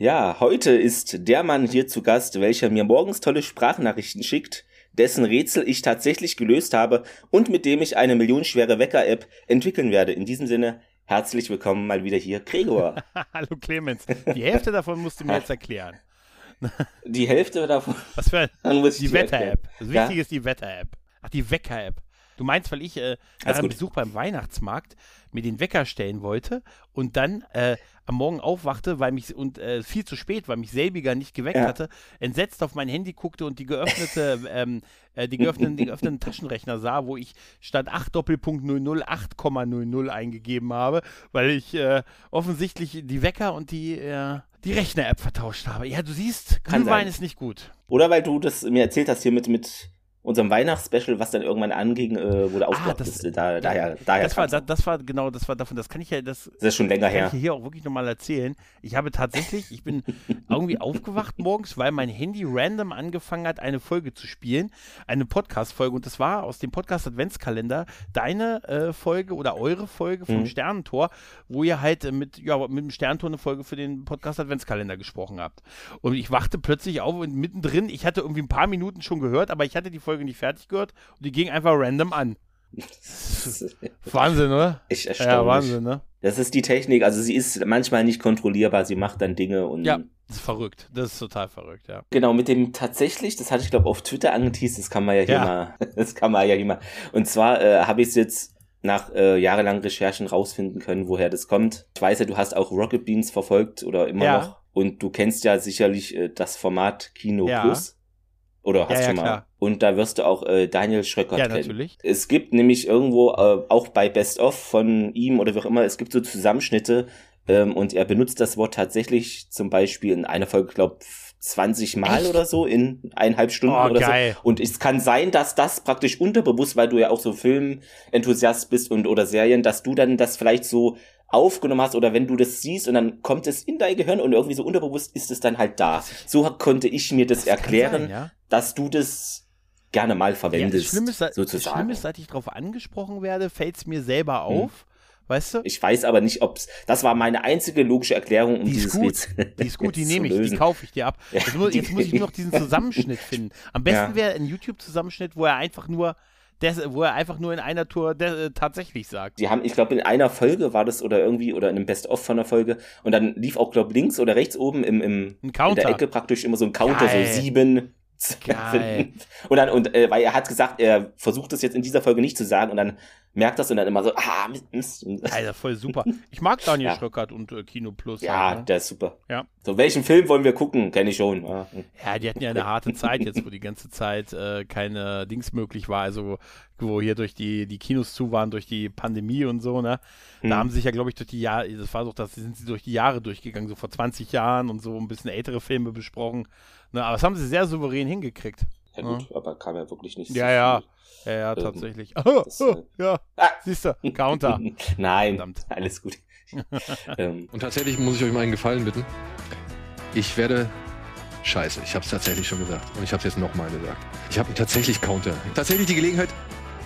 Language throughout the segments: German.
Ja, heute ist der Mann hier zu Gast, welcher mir morgens tolle Sprachnachrichten schickt, dessen Rätsel ich tatsächlich gelöst habe und mit dem ich eine millionenschwere Wecker-App entwickeln werde. In diesem Sinne, herzlich willkommen mal wieder hier, Gregor. Hallo Clemens. Die Hälfte davon musst du mir jetzt erklären. Die Hälfte davon. Was für die Wetter-App. Das Wichtige ja? ist die Wetter-App. Ach, die Wecker-App. Du meinst, weil ich äh, nach einem Besuch beim Weihnachtsmarkt mir den Wecker stellen wollte und dann äh, am Morgen aufwachte, weil mich und äh, viel zu spät, weil mich selbiger nicht geweckt ja. hatte, entsetzt auf mein Handy guckte und die geöffnete, ähm, äh, die geöffneten, den geöffneten Taschenrechner sah, wo ich statt 8 Doppelpunkt 00 8,00 eingegeben habe, weil ich äh, offensichtlich die Wecker und die äh, die Rechner-App vertauscht habe. Ja, du siehst, Glühwein ist nicht gut. Oder weil du das mir erzählt hast hier mit, mit unserem Weihnachtsspecial, was dann irgendwann anging, äh, wurde ausgedacht. Ah, da, daher, daher das war, das, das, war genau, das war davon, das kann ich ja, das, das ist schon länger her. Kann ich hier auch wirklich nochmal erzählen. Ich habe tatsächlich, ich bin irgendwie aufgewacht morgens, weil mein Handy random angefangen hat, eine Folge zu spielen, eine Podcast-Folge und das war aus dem Podcast Adventskalender deine äh, Folge oder eure Folge vom mhm. Sternentor, wo ihr halt äh, mit, ja, mit dem Sternentor eine Folge für den Podcast Adventskalender gesprochen habt. Und ich wachte plötzlich auf und mittendrin, ich hatte irgendwie ein paar Minuten schon gehört, aber ich hatte die Folge Folge nicht fertig gehört und die ging einfach random an. Wahnsinn, oder? Ich erstaunlich. Ja, Wahnsinn, ne? Das ist die Technik. Also sie ist manchmal nicht kontrollierbar. Sie macht dann Dinge und. Ja, das ist verrückt. Das ist total verrückt, ja. Genau, mit dem tatsächlich, das hatte ich glaube auf Twitter angeteased, das kann man ja hier ja. mal, das kann man ja hier mal. Und zwar äh, habe ich es jetzt nach äh, jahrelangen Recherchen rausfinden können, woher das kommt. Ich weiß ja, du hast auch Rocket Beans verfolgt oder immer ja. noch. Und du kennst ja sicherlich äh, das Format Kino ja. Plus. Oder hast ja, schon ja, mal. Klar. Und da wirst du auch äh, Daniel Schröckert ja, kennen. Natürlich. Es gibt nämlich irgendwo, äh, auch bei Best of von ihm oder wie auch immer, es gibt so Zusammenschnitte ähm, und er benutzt das Wort tatsächlich zum Beispiel in einer Folge, glaube 20 Mal Echt? oder so in eineinhalb Stunden oh, oder geil. so. Und es kann sein, dass das praktisch unterbewusst, weil du ja auch so Filmenthusiast bist und oder Serien, dass du dann das vielleicht so aufgenommen hast oder wenn du das siehst und dann kommt es in dein Gehirn und irgendwie so unterbewusst ist es dann halt da. So konnte ich mir das, das erklären, sein, ja? dass du das gerne mal verwendest. Ja, das Schlimme ist, sozusagen. Das Schlimme ist, seit ich darauf angesprochen werde, fällt es mir selber hm. auf. Hm. Weißt du? Ich weiß aber nicht, ob's. Das war meine einzige logische Erklärung, um die dieses gut. Rätsel Die ist gut, die nehme ich, die kaufe ich dir ab. Ja, jetzt, muss, jetzt muss ich nur noch diesen Zusammenschnitt finden. Am besten ja. wäre ein YouTube-Zusammenschnitt, wo er einfach nur des, wo er einfach nur in einer Tour de, tatsächlich sagt. Die haben, ich glaube, in einer Folge war das oder irgendwie oder in einem Best-of von der Folge und dann lief auch, glaube links oder rechts oben im, im in der Ecke praktisch immer so ein Counter, Geil. so sieben, Geil. Und dann, und äh, weil er hat gesagt, er versucht es jetzt in dieser Folge nicht zu sagen und dann merkt das und dann immer so, ah, Mist. Alter, voll super. Ich mag Daniel ja. Schröckert und äh, Kino Plus. Ja, halt, ne? der ist super. Ja. So, welchen Film wollen wir gucken? Kenne ich schon. Ja. ja. die hatten ja eine harte Zeit jetzt, wo die ganze Zeit äh, keine Dings möglich war, also wo hier durch die, die Kinos zu waren, durch die Pandemie und so, ne? Da hm. haben sich ja, glaube ich, durch die Jahre, das war so, das sind sie durch die Jahre durchgegangen, so vor 20 Jahren und so ein bisschen ältere Filme besprochen. Ne, aber das haben sie sehr souverän hingekriegt. Ja gut, ja. aber kam ja wirklich nicht Ja, so ja. Ja, ja, ähm, tatsächlich. Oh, oh, ja, ah. siehst du, Counter. Nein, Verdammt. alles gut. ähm. Und tatsächlich muss ich euch mal einen Gefallen bitten. Ich werde Scheiße, ich habe es tatsächlich schon gesagt. Und ich habe es jetzt nochmal gesagt. Ich habe tatsächlich Counter. Tatsächlich die Gelegenheit.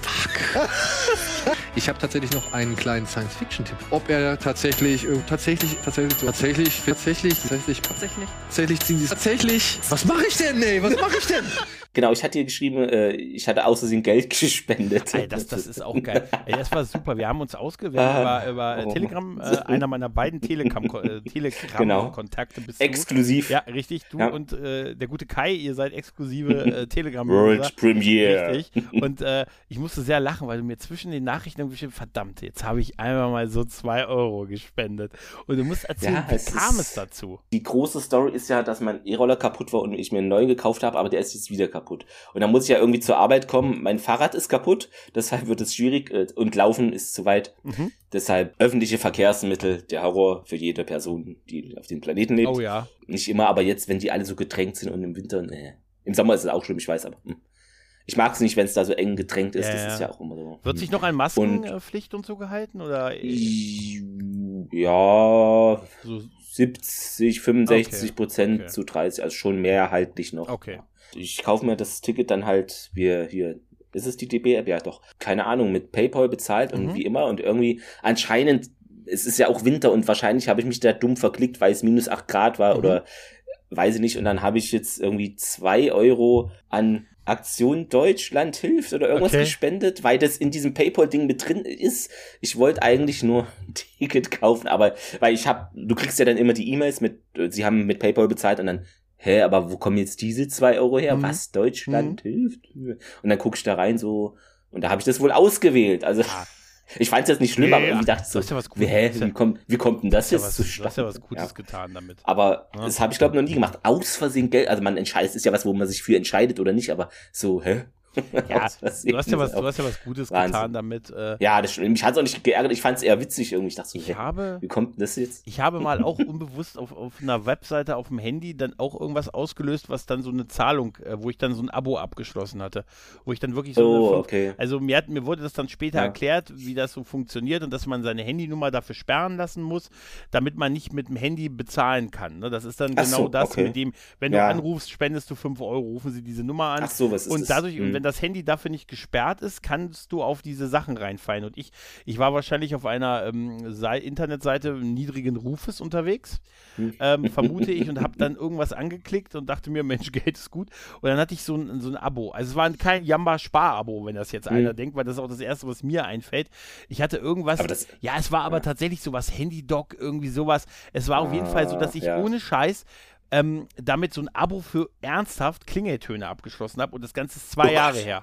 Fuck. Ich habe tatsächlich noch einen kleinen Science-Fiction-Tipp. Ob er tatsächlich, äh, tatsächlich, tatsächlich, tatsächlich, tatsächlich, tatsächlich, tatsächlich, tatsächlich ziehen sie tatsächlich. Was mache ich denn, ey? Was mache ich denn? Genau, ich hatte hier geschrieben, äh, ich hatte außersehen Geld gespendet. Ey, das, das ist auch geil. Ey, das war super. Wir haben uns ausgewählt ah, über, über oh. Telegram, äh, einer meiner beiden Telegram-Kontakte. Äh, Telegram genau. Exklusiv. Ja, richtig. Du ja. und äh, der gute Kai, ihr seid exklusive äh, telegram World Premiere. Richtig. Und äh, ich musste sehr lachen, weil du mir zwischen den Nachrichten irgendwie geschrieben verdammt, jetzt habe ich einmal mal so zwei Euro gespendet. Und du musst erzählen, ja, wie kam es dazu? Die große Story ist ja, dass mein E-Roller kaputt war und ich mir einen neuen gekauft habe, aber der ist jetzt wieder kaputt. Und dann muss ich ja irgendwie zur Arbeit kommen. Mein Fahrrad ist kaputt, deshalb wird es schwierig äh, und Laufen ist zu weit. Mhm. Deshalb öffentliche Verkehrsmittel, der Horror für jede Person, die auf dem Planeten lebt. Oh ja. Nicht immer, aber jetzt, wenn die alle so gedrängt sind und im Winter, nee. Im Sommer ist es auch schlimm, ich weiß, aber. Hm. Ich mag es nicht, wenn es da so eng gedrängt ist. Ja, das ist ja auch immer so. Wird sich noch ein Maskenpflicht und, und, so gehalten? Oder? Ja. So 70, 65 okay. Prozent okay. zu 30, also schon mehrheitlich noch. Okay ich kaufe mir das Ticket dann halt, wir hier, ist es die DB-App? Ja, doch, keine Ahnung, mit PayPal bezahlt und mhm. wie immer und irgendwie anscheinend es ist ja auch Winter und wahrscheinlich habe ich mich da dumm verklickt, weil es minus acht Grad war mhm. oder weiß ich nicht. Und dann habe ich jetzt irgendwie zwei Euro an Aktion Deutschland hilft oder irgendwas okay. gespendet, weil das in diesem PayPal-Ding mit drin ist. Ich wollte eigentlich nur ein Ticket kaufen, aber weil ich habe, du kriegst ja dann immer die E-Mails mit, sie haben mit PayPal bezahlt und dann, hä, aber wo kommen jetzt diese zwei Euro her? Mhm. Was? Deutschland mhm. hilft? Und dann guck ich da rein so, und da habe ich das wohl ausgewählt. Also. Ich fand es jetzt nicht schlimm, nee, aber irgendwie dachte ich so, ja wie, hä, wie, kommt, wie kommt denn das jetzt zustande? Du hast ja was Gutes ja. getan damit. Aber ja. das habe ich, glaube ich, noch nie gemacht. Aus Versehen Geld, also man entscheidet, es ist ja was, wo man sich für entscheidet oder nicht, aber so, hä? Ja, du hast ja was, du hast ja was Gutes Wahnsinn. getan damit. Äh, ja, das stimmt. Mich hat es auch nicht geärgert. Ich fand es eher witzig irgendwie. Ich dachte so, ich hey, habe, wie kommt das jetzt? Ich habe mal auch unbewusst auf, auf einer Webseite auf dem Handy dann auch irgendwas ausgelöst, was dann so eine Zahlung, äh, wo ich dann so ein Abo abgeschlossen hatte. Wo ich dann wirklich so. Oh, fünf, okay. Also mir, hat, mir wurde das dann später ja. erklärt, wie das so funktioniert und dass man seine Handynummer dafür sperren lassen muss, damit man nicht mit dem Handy bezahlen kann. Ne? Das ist dann Ach genau so, das, okay. mit dem, wenn ja. du anrufst, spendest du 5 Euro, rufen sie diese Nummer an. Ach so, was ist und dadurch, hm. und wenn das Handy dafür nicht gesperrt ist, kannst du auf diese Sachen reinfallen. Und ich, ich war wahrscheinlich auf einer ähm, Internetseite niedrigen Rufes unterwegs, hm. ähm, vermute ich, und habe dann irgendwas angeklickt und dachte mir, Mensch, Geld ist gut. Und dann hatte ich so ein, so ein Abo. Also es war kein Jamba-Spar-Abo, wenn das jetzt mhm. einer denkt, weil das ist auch das Erste, was mir einfällt. Ich hatte irgendwas, das, ja, es war aber ja. tatsächlich sowas, Handy-Doc, irgendwie sowas. Es war auf jeden Fall so, dass ich ja. ohne Scheiß ähm, damit so ein Abo für ernsthaft Klingeltöne abgeschlossen habe und das Ganze ist zwei oh, Jahre her.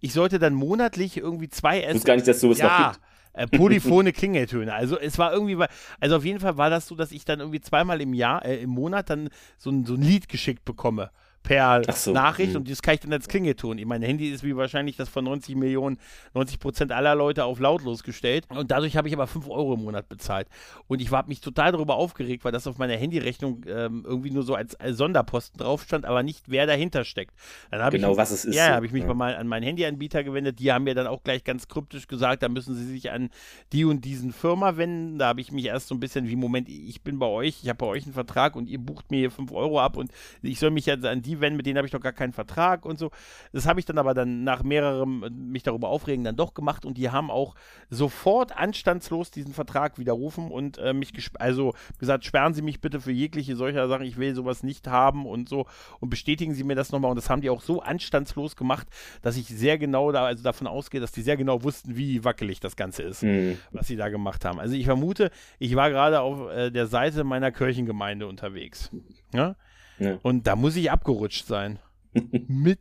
Ich sollte dann monatlich irgendwie zwei essen. Ich wusste gar nicht, dass sowas ja, noch. Äh, polyphone Klingeltöne. Also es war irgendwie, also auf jeden Fall war das so, dass ich dann irgendwie zweimal im Jahr, äh, im Monat dann so ein, so ein Lied geschickt bekomme per so. Nachricht mhm. und das kann ich dann als Klingelton. Mein Handy ist wie wahrscheinlich das von 90 Millionen, 90 Prozent aller Leute auf lautlos gestellt und dadurch habe ich aber 5 Euro im Monat bezahlt. Und ich habe mich total darüber aufgeregt, weil das auf meiner Handyrechnung ähm, irgendwie nur so als, als, Sonderposten drauf stand, aber nicht wer dahinter steckt. Dann genau, ich, was es ist. Ja, habe ich mich ja. mal an meinen Handyanbieter gewendet. Die haben mir dann auch gleich ganz kryptisch gesagt, da müssen sie sich an die und diesen Firma wenden. Da habe ich mich erst so ein bisschen wie, Moment, ich bin bei euch, ich habe bei euch einen Vertrag und ihr bucht mir hier 5 Euro ab und ich soll mich jetzt an die wenden, mit denen habe ich doch gar keinen Vertrag und so. Das habe ich dann aber dann nach mehrerem mich darüber aufregen dann doch gemacht und die haben auch sofort anstandslos diesen Vertrag widerrufen und äh, mich also gesagt, sperren Sie mich bitte für jegliche solcher Sachen, ich will sowas nicht haben und so und bestätigen Sie mir das nochmal und das haben die auch so anstandslos gemacht, dass ich sehr genau da also davon ausgehe, dass die sehr genau wussten, wie wackelig das Ganze ist, mhm. was sie da gemacht haben. Also ich vermute, ich war gerade auf äh, der Seite meiner Kirchengemeinde unterwegs. Ja? Ja. Und da muss ich abgerutscht sein. Mit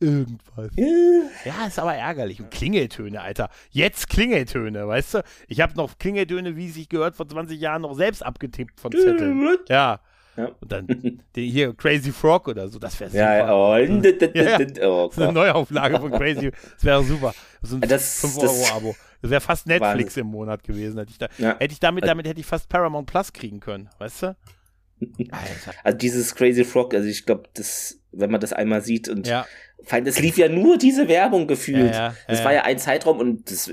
irgendwas. Ja, ist aber ärgerlich. Und Klingeltöne, Alter. Jetzt Klingeltöne, weißt du? Ich habe noch Klingeltöne, wie sich gehört, vor 20 Jahren noch selbst abgetippt von Zetteln. Ja. Ja. Und dann hier Crazy Frog oder so, das wäre super. Ja, oh, ja, oh, das ist eine Neuauflage von Crazy, das wäre super. So ein 5-Euro-Abo. Das wäre fast Netflix Wahnsinn. im Monat gewesen. Hätte ich, da, ja. hätte ich damit, damit hätte ich fast Paramount Plus kriegen können, weißt du? Alter. Also dieses Crazy Frog, also ich glaube, das, wenn man das einmal sieht und ja. es lief ja nur diese Werbung gefühlt. Ja, ja, das war ja ein Zeitraum und es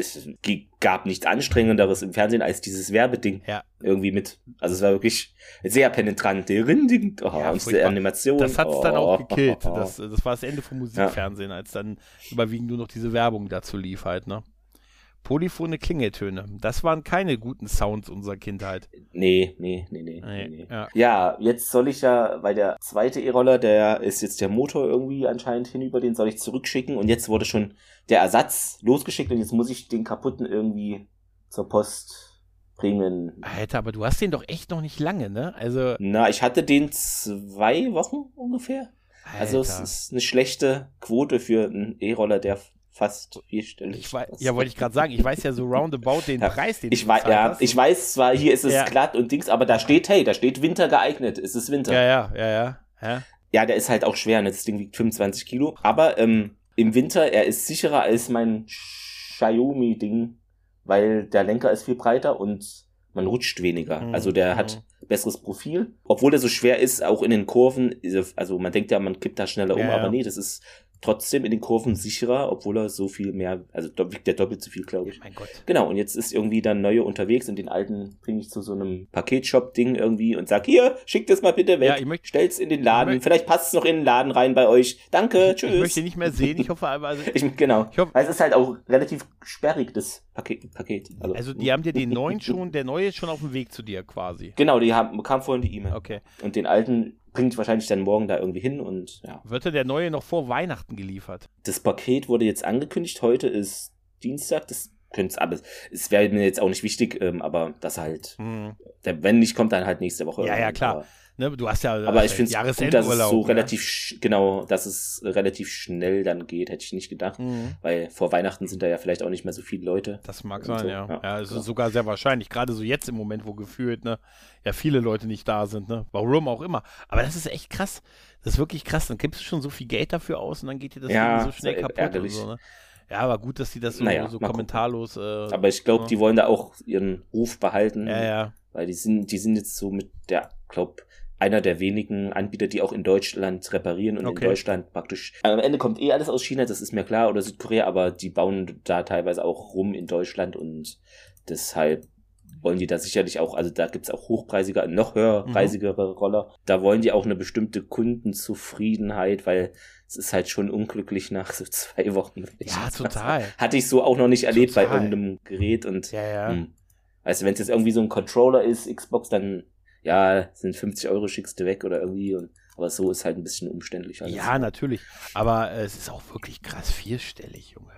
gab nichts Anstrengenderes im Fernsehen als dieses Werbeding. Irgendwie mit. Also es war wirklich sehr penetrant. Die Rinding, oh, ja, und diese Animation. Das hat es oh, dann auch oh. gekillt. Das, das war das Ende vom Musikfernsehen, als dann überwiegend nur noch diese Werbung dazu lief halt, ne? Polyphone Klingeltöne. Das waren keine guten Sounds unserer Kindheit. Nee, nee, nee, nee. nee, nee. Ja. ja. jetzt soll ich ja, weil der zweite E-Roller, der ist jetzt der Motor irgendwie anscheinend hinüber, den soll ich zurückschicken und jetzt wurde schon der Ersatz losgeschickt und jetzt muss ich den kaputten irgendwie zur Post bringen. Alter, aber du hast den doch echt noch nicht lange, ne? Also. Na, ich hatte den zwei Wochen ungefähr. Alter. Also es ist eine schlechte Quote für einen E-Roller, der fast vierstellig. Ich weiß, ja, wollte ich gerade sagen, ich weiß ja so roundabout den ja, Preis, den ich weiß, Ja, hast. ich weiß zwar, hier ist es ja. glatt und Dings, aber da steht, hey, da steht Winter geeignet, es ist Winter. Ja, ja, ja, ja. Ja, der ist halt auch schwer, ne? das Ding wiegt 25 Kilo, aber ähm, im Winter, er ist sicherer als mein Xiaomi-Ding, weil der Lenker ist viel breiter und man rutscht weniger. Mhm. Also der hat mhm. besseres Profil. Obwohl er so schwer ist, auch in den Kurven, also man denkt ja, man kippt da schneller um, ja, aber nee, das ist trotzdem in den Kurven sicherer, obwohl er so viel mehr, also wiegt der doppelt so viel, glaube ich. Mein Gott. Genau, und jetzt ist irgendwie dann neue unterwegs und den alten bringe ich zu so einem Paketshop-Ding irgendwie und sag, hier, schickt das mal bitte weg, ja, ich möcht, stell's in den Laden, vielleicht passt es noch in den Laden rein bei euch. Danke, tschüss. Ich möchte nicht mehr sehen, ich hoffe aber. Also, ich, genau, ich hoffe, weil es ist halt auch relativ sperrig, das Paket. Paket. Also, also die haben dir den neuen schon, der neue ist schon auf dem Weg zu dir quasi. Genau, die haben, kam vorhin die E-Mail. Okay. Und den alten bringt wahrscheinlich dann morgen da irgendwie hin und ja. Wird der neue noch vor Weihnachten geliefert? Das Paket wurde jetzt angekündigt. Heute ist Dienstag. Das könnte aber es wäre mir jetzt auch nicht wichtig, ähm, aber das halt. Mhm. Der, wenn nicht, kommt dann halt nächste Woche. Ja, ja, klar. Aber, Ne, du hast ja aber ich finde es gut, dass es so ne? relativ genau, dass es relativ schnell dann geht, hätte ich nicht gedacht, mhm. weil vor Weihnachten sind da ja vielleicht auch nicht mehr so viele Leute. Das mag sein, so. ja. Ja, ja es genau. ist sogar sehr wahrscheinlich, gerade so jetzt im Moment, wo gefühlt ne, ja viele Leute nicht da sind, ne, warum auch immer. Aber das ist echt krass. Das ist wirklich krass. Dann gibst du schon so viel Geld dafür aus und dann geht dir das ja, so schnell kaputt ärgerlich. und so. Ne? Ja, aber gut, dass die das so, naja, so kommentarlos. Äh, aber ich glaube, ne? die wollen da auch ihren Ruf behalten. Ja, ja. Weil die sind, die sind jetzt so mit der, glaube einer der wenigen Anbieter, die auch in Deutschland reparieren und okay. in Deutschland praktisch. Am Ende kommt eh alles aus China, das ist mir klar, oder Südkorea, aber die bauen da teilweise auch rum in Deutschland und deshalb wollen die da sicherlich auch, also da gibt's auch hochpreisige, noch höherpreisigere mhm. Roller. Da wollen die auch eine bestimmte Kundenzufriedenheit, weil es ist halt schon unglücklich nach so zwei Wochen. Ja, total. Hatte ich so auch noch nicht erlebt total. bei irgendeinem Gerät und ja, ja. Mh. Hm. Also wenn es jetzt irgendwie so ein Controller ist, Xbox, dann ja, sind 50 Euro schickst du weg oder irgendwie und aber so ist halt ein bisschen umständlich. Alles. Ja, natürlich. Aber äh, es ist auch wirklich krass vierstellig, Junge.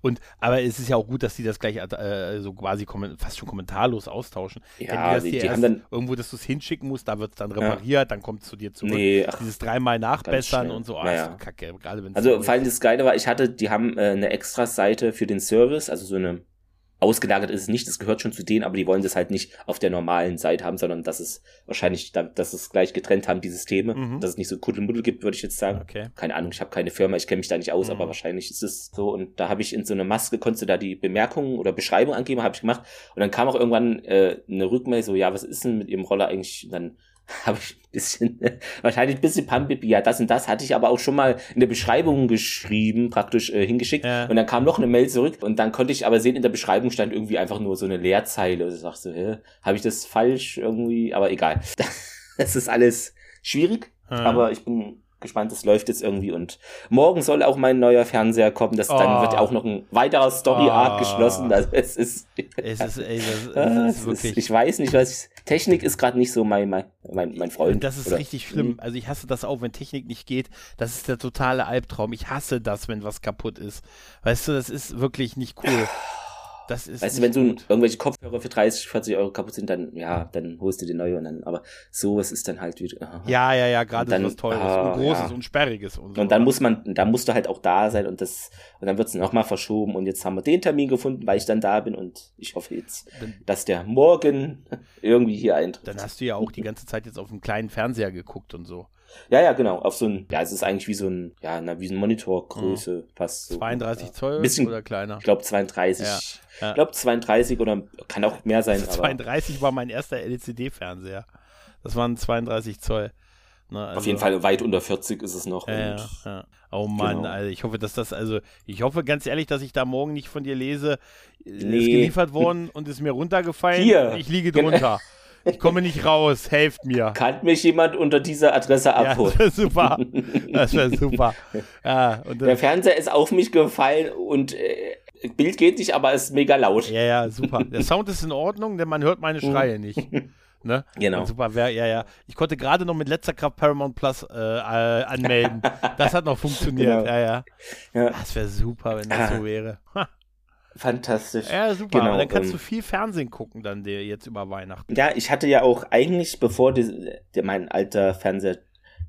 Und aber es ist ja auch gut, dass die das gleich äh, so quasi fast schon kommentarlos austauschen. Ja, die, die haben dann irgendwo, dass du es hinschicken musst, da wird es dann repariert, ja. dann kommt es zu dir zurück. Nee, ach, Dieses dreimal nachbessern und so, oh, naja. kacke, gerade wenn Also vor allem das Geile war, ich hatte, die haben äh, eine extra Seite für den Service, also so eine Ausgelagert ist es nicht, das gehört schon zu denen, aber die wollen das halt nicht auf der normalen Seite haben, sondern dass es wahrscheinlich, dass es gleich getrennt haben, die Systeme, mhm. dass es nicht so Kuddelmuddel gibt, würde ich jetzt sagen. Okay. Keine Ahnung, ich habe keine Firma, ich kenne mich da nicht aus, mhm. aber wahrscheinlich ist es so. Und da habe ich in so einer Maske, konntest du da die Bemerkungen oder Beschreibung angeben, habe ich gemacht. Und dann kam auch irgendwann äh, eine Rückmeldung, so, ja, was ist denn mit ihrem Roller eigentlich? Und dann habe ich ein bisschen, wahrscheinlich ein bisschen Pampipi, ja, das und das hatte ich aber auch schon mal in der Beschreibung geschrieben, praktisch äh, hingeschickt. Ja. Und dann kam noch eine Mail zurück und dann konnte ich aber sehen, in der Beschreibung stand irgendwie einfach nur so eine Leerzeile. Und ich dachte so, hä, habe ich das falsch irgendwie? Aber egal. Das ist alles schwierig, ja. aber ich bin gespannt, es läuft jetzt irgendwie und morgen soll auch mein neuer Fernseher kommen, das, oh. dann wird auch noch ein weiterer Story-Arc oh. geschlossen, also es ist, es ist, ey, das, ist wirklich. Ist, ich weiß nicht, was, Technik ist gerade nicht so mein, mein, mein, mein Freund. Das ist oder? richtig schlimm, mhm. also ich hasse das auch, wenn Technik nicht geht, das ist der totale Albtraum, ich hasse das, wenn was kaputt ist, weißt du, das ist wirklich nicht cool. Das ist weißt du, wenn so irgendwelche Kopfhörer für 30, 40 Euro kaputt sind, dann, ja, dann holst du die neue und dann, aber sowas ist dann halt wieder. Aha. Ja, ja, ja, gerade dann, was Teures ah, und Großes ja. und Sperriges und so. Und dann muss man, da musst du halt auch da sein und das, und dann wird es nochmal verschoben und jetzt haben wir den Termin gefunden, weil ich dann da bin und ich hoffe jetzt, dann, dass der morgen irgendwie hier eintritt. Dann hast du ja auch die ganze Zeit jetzt auf einem kleinen Fernseher geguckt und so. Ja, ja, genau. Auf so ein, ja, es ist eigentlich wie so ein, ja, na, wie so ein Monitorgröße, mhm. fast so. 32 Zoll bisschen, oder kleiner? Ich glaube 32. Ja, ja. Ich glaube 32 oder kann auch mehr sein. Also 32 war mein erster LCD-Fernseher. Das waren 32 Zoll. Ne, also, Auf jeden Fall weit unter 40 ist es noch. Ja, ja. Oh Mann, genau. also ich hoffe, dass das, also ich hoffe ganz ehrlich, dass ich da morgen nicht von dir lese, nee. ist geliefert worden und ist mir runtergefallen. Hier. Ich liege drunter. Ich komme nicht raus, helft mir. Kann mich jemand unter dieser Adresse abholen? Ja, das wäre super. Das wäre super. Ja, Der Fernseher ist auf mich gefallen und äh, Bild geht nicht, aber ist mega laut. Ja, ja, super. Der Sound ist in Ordnung, denn man hört meine Schreie nicht. Ne? Genau. Und super, wär, ja, ja. Ich konnte gerade noch mit letzter Kraft Paramount Plus äh, äh, anmelden. das hat noch funktioniert. Genau. Ja, ja. ja. Das wäre super, wenn das so wäre. Ha. Fantastisch. Ja, super. Genau, dann kannst du viel Fernsehen gucken, dann dir jetzt über Weihnachten. Ja, ich hatte ja auch eigentlich, bevor die, die, mein alter Fernseher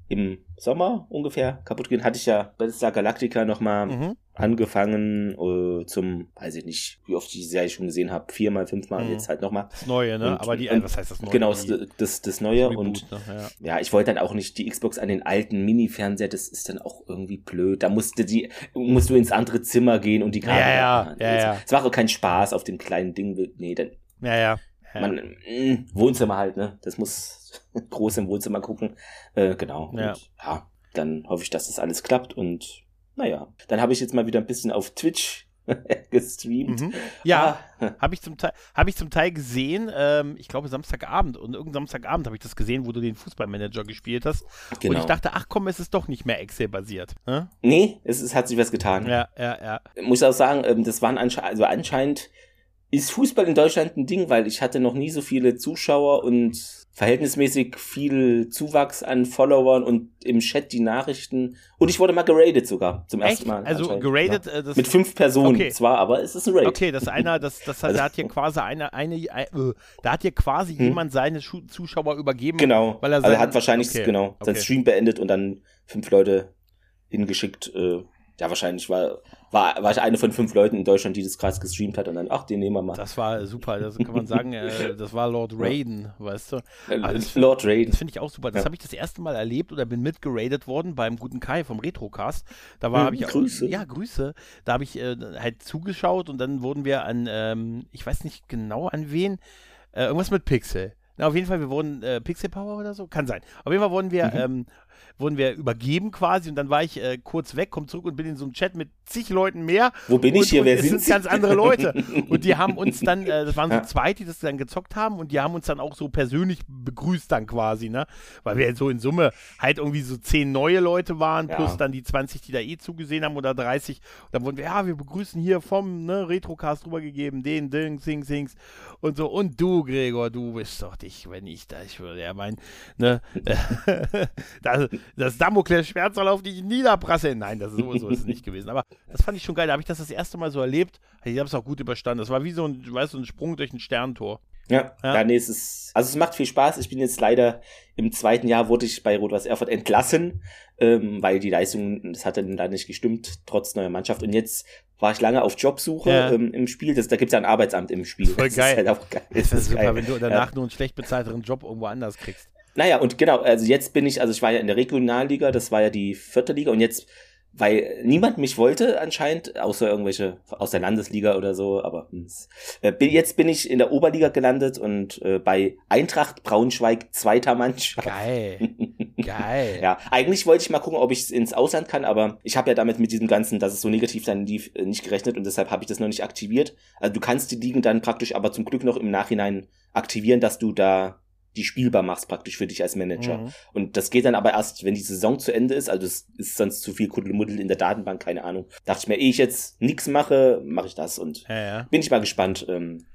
im Sommer ungefähr kaputt gehen, hatte ich ja Battlestar Galactica nochmal mhm. angefangen äh, zum, weiß ich nicht, wie oft ich die Serie schon gesehen habe, viermal, fünfmal, mhm. jetzt halt nochmal. Das Neue, ne? Und, Aber die, und, was heißt das Neue? Genau, das, das, das Neue das und ne? ja. ja. ich wollte dann auch nicht die Xbox an den alten Mini-Fernseher, das ist dann auch irgendwie blöd. Da musste die, musst du ins andere Zimmer gehen und die Karte. Ja, ja, ja, ja. Es macht auch keinen Spaß auf dem kleinen Ding. Nee, dann. Ja, ja. ja. Man, mh, mm, Wohnzimmer halt, ne? Das muss groß im Wohnzimmer gucken. Äh, genau. Ja. Und, ja, dann hoffe ich, dass das alles klappt und naja, dann habe ich jetzt mal wieder ein bisschen auf Twitch gestreamt. Mhm. Ja, ah. habe ich, zum Teil, hab ich zum Teil gesehen. Ähm, ich glaube, Samstagabend. Und irgendein Samstagabend habe ich das gesehen, wo du den Fußballmanager gespielt hast. Genau. Und ich dachte, ach komm, es ist doch nicht mehr Excel-basiert. Hm? Nee, es, es, hat sich was getan. Ja, ja, ja. Muss auch sagen, ähm, das waren ansche also anscheinend ist Fußball in Deutschland ein Ding, weil ich hatte noch nie so viele Zuschauer und verhältnismäßig viel Zuwachs an Followern und im Chat die Nachrichten. Und ich wurde mal geradet sogar zum Echt? ersten Mal. Also geradet ja. äh, Mit fünf Personen okay. zwar, aber es ist ein Raid. Okay, das einer, das, das hat, also, da hat hier quasi eine, eine, äh, da hat hier quasi hm. jemand seine Zuschauer übergeben. Genau. Weil er, also er hat wahrscheinlich okay. genau okay. seinen Stream beendet und dann fünf Leute hingeschickt. Äh, ja, wahrscheinlich war, war, war ich eine von fünf Leuten in Deutschland, die das krass gestreamt hat und dann, ach, den nehmen wir mal. Das war super, das kann man sagen, äh, das war Lord Raiden, weißt du. Also Lord Raiden. Das finde ich auch super. Das ja. habe ich das erste Mal erlebt oder bin mitgeradet worden beim guten Kai vom Retrocast. Da war, hm, habe ich Grüße. Auch, ja, Grüße. Da habe ich äh, halt zugeschaut und dann wurden wir an, ähm, ich weiß nicht genau an wen, äh, irgendwas mit Pixel. Na, auf jeden Fall, wir wurden äh, Pixel Power oder so, kann sein. Auf jeden Fall wurden wir mhm. ähm, wurden wir übergeben quasi und dann war ich äh, kurz weg, komm zurück und bin in so einem Chat mit zig Leuten mehr. Wo bin und, ich hier? Wer sind Es sind ganz andere Leute. und die haben uns dann, äh, das waren so zwei, die das dann gezockt haben und die haben uns dann auch so persönlich begrüßt dann quasi, ne? Weil wir so in Summe halt irgendwie so zehn neue Leute waren, plus ja. dann die 20, die da eh zugesehen haben oder 30. Und dann wurden wir, ja, wir begrüßen hier vom ne, Retrocast rübergegeben, den, den, Sing, Sings und so. Und du, Gregor, du bist doch dich, wenn ich da, ich würde ja meinen, ne? das, das Damoklesschwert soll auf dich niederprasseln. Nein, das ist, so, so ist es nicht gewesen. Aber das fand ich schon geil. Da habe ich das das erste Mal so erlebt. Ich habe es auch gut überstanden. Das war wie so ein, weißt du, ein Sprung durch ein Sterntor. Ja, ja. ja nee, es ist, also es macht viel Spaß. Ich bin jetzt leider im zweiten Jahr wurde ich bei Rot-Weiß Erfurt entlassen, ähm, weil die Leistung, das hat dann da nicht gestimmt, trotz neuer Mannschaft. Und jetzt war ich lange auf Jobsuche ja. ähm, im Spiel. Das, da gibt's ja ein Arbeitsamt im Spiel. Voll geil. Ist halt auch geil. Das ist super, geil. wenn du danach ja. nur einen schlecht bezahlteren Job irgendwo anders kriegst. Naja, und genau, also jetzt bin ich, also ich war ja in der Regionalliga, das war ja die vierte Liga und jetzt, weil niemand mich wollte anscheinend, außer irgendwelche aus der Landesliga oder so, aber äh, jetzt bin ich in der Oberliga gelandet und äh, bei Eintracht Braunschweig zweiter Mannschaft. Geil. Geil. ja, eigentlich wollte ich mal gucken, ob ich ins Ausland kann, aber ich habe ja damit mit diesem ganzen, dass es so negativ sein lief, äh, nicht gerechnet und deshalb habe ich das noch nicht aktiviert. Also du kannst die Ligen dann praktisch aber zum Glück noch im Nachhinein aktivieren, dass du da die spielbar machst praktisch für dich als Manager. Mhm. Und das geht dann aber erst, wenn die Saison zu Ende ist, also es ist sonst zu viel Kuddelmuddel in der Datenbank, keine Ahnung. Dachte ich mir, ehe ich jetzt nichts mache, mache ich das und ja, ja. bin ich mal gespannt. Ähm,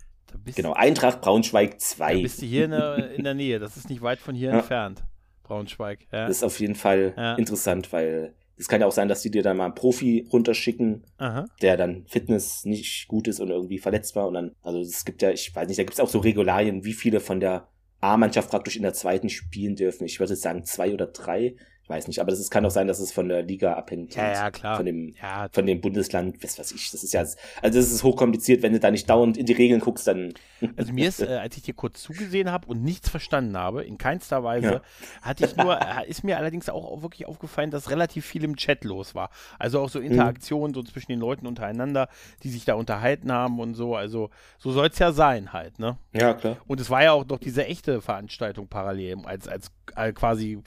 genau, Eintracht Braunschweig 2. Da bist du hier in der, in der Nähe, das ist nicht weit von hier ja. entfernt. Braunschweig. Ja. Das ist auf jeden Fall interessant, weil es kann ja auch sein, dass die dir dann mal einen Profi runterschicken, Aha. der dann Fitness nicht gut ist und irgendwie verletzt war. Und dann, also es gibt ja, ich weiß nicht, da gibt es auch so Regularien, wie viele von der A-Mannschaft praktisch in der zweiten spielen dürfen. Ich würde sagen zwei oder drei weiß nicht, aber das ist, kann auch sein, dass es von der Liga abhängt. Ja, ja, klar. Von dem, ja, von dem Bundesland, was weiß ich. Das ist ja, also das ist hochkompliziert, wenn du da nicht dauernd in die Regeln guckst, dann. Also mir ist, äh, als ich dir kurz zugesehen habe und nichts verstanden habe, in keinster Weise, ja. hatte ich nur, äh, ist mir allerdings auch wirklich aufgefallen, dass relativ viel im Chat los war. Also auch so. Interaktionen mhm. so zwischen den Leuten untereinander, die sich da unterhalten haben und so. Also so soll es ja sein halt, ne? Ja, klar. Und es war ja auch noch diese echte Veranstaltung parallel, als, als, als quasi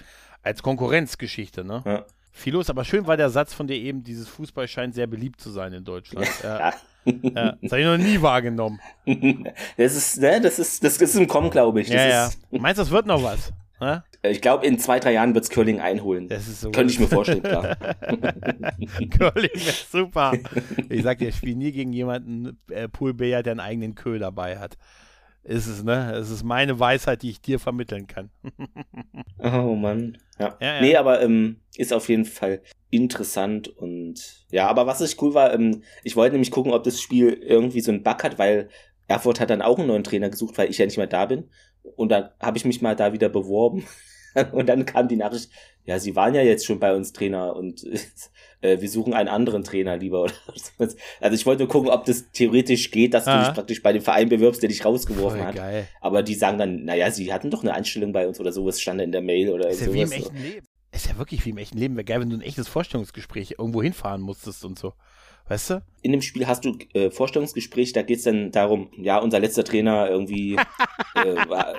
als Konkurrenzgeschichte, ne? Ja. Viel los, aber schön war der Satz von dir eben, dieses Fußball scheint sehr beliebt zu sein in Deutschland. Ja. ja. Das habe ich noch nie wahrgenommen. Das ist, ne, das ist, das ist im Kommen, glaube ich. Das ja, ja. Meinst du, das wird noch was? Ja? Ich glaube, in zwei, drei Jahren wird es Curling einholen. Das ist so Könnte ich mir vorstellen, klar. Curling ist super. Ich sag dir, ich spiele nie gegen jemanden äh, Poolbillard, der einen eigenen Köhl dabei hat ist es, ne? Es ist meine Weisheit, die ich dir vermitteln kann. oh Mann. Ja. ja, ja. Nee, aber ähm, ist auf jeden Fall interessant und ja, aber was ich cool war, ähm, ich wollte nämlich gucken, ob das Spiel irgendwie so einen Bug hat, weil Erfurt hat dann auch einen neuen Trainer gesucht, weil ich ja nicht mehr da bin. Und dann habe ich mich mal da wieder beworben. und dann kam die Nachricht, ja, sie waren ja jetzt schon bei uns Trainer und äh, wir suchen einen anderen Trainer lieber. Oder so. Also ich wollte nur gucken, ob das theoretisch geht, dass Aha. du dich praktisch bei dem Verein bewirbst, der dich rausgeworfen Voll hat. Geil. Aber die sagen dann, naja, sie hatten doch eine Anstellung bei uns oder sowas, stand in der Mail oder ist sowas. Ja wie im echten Leben. Ist ja wirklich wie im echten Leben. Wäre geil, wenn du ein echtes Vorstellungsgespräch irgendwo hinfahren musstest und so. Weißt du? In dem Spiel hast du äh, Vorstellungsgespräch, da geht's dann darum, ja, unser letzter Trainer irgendwie, äh, war,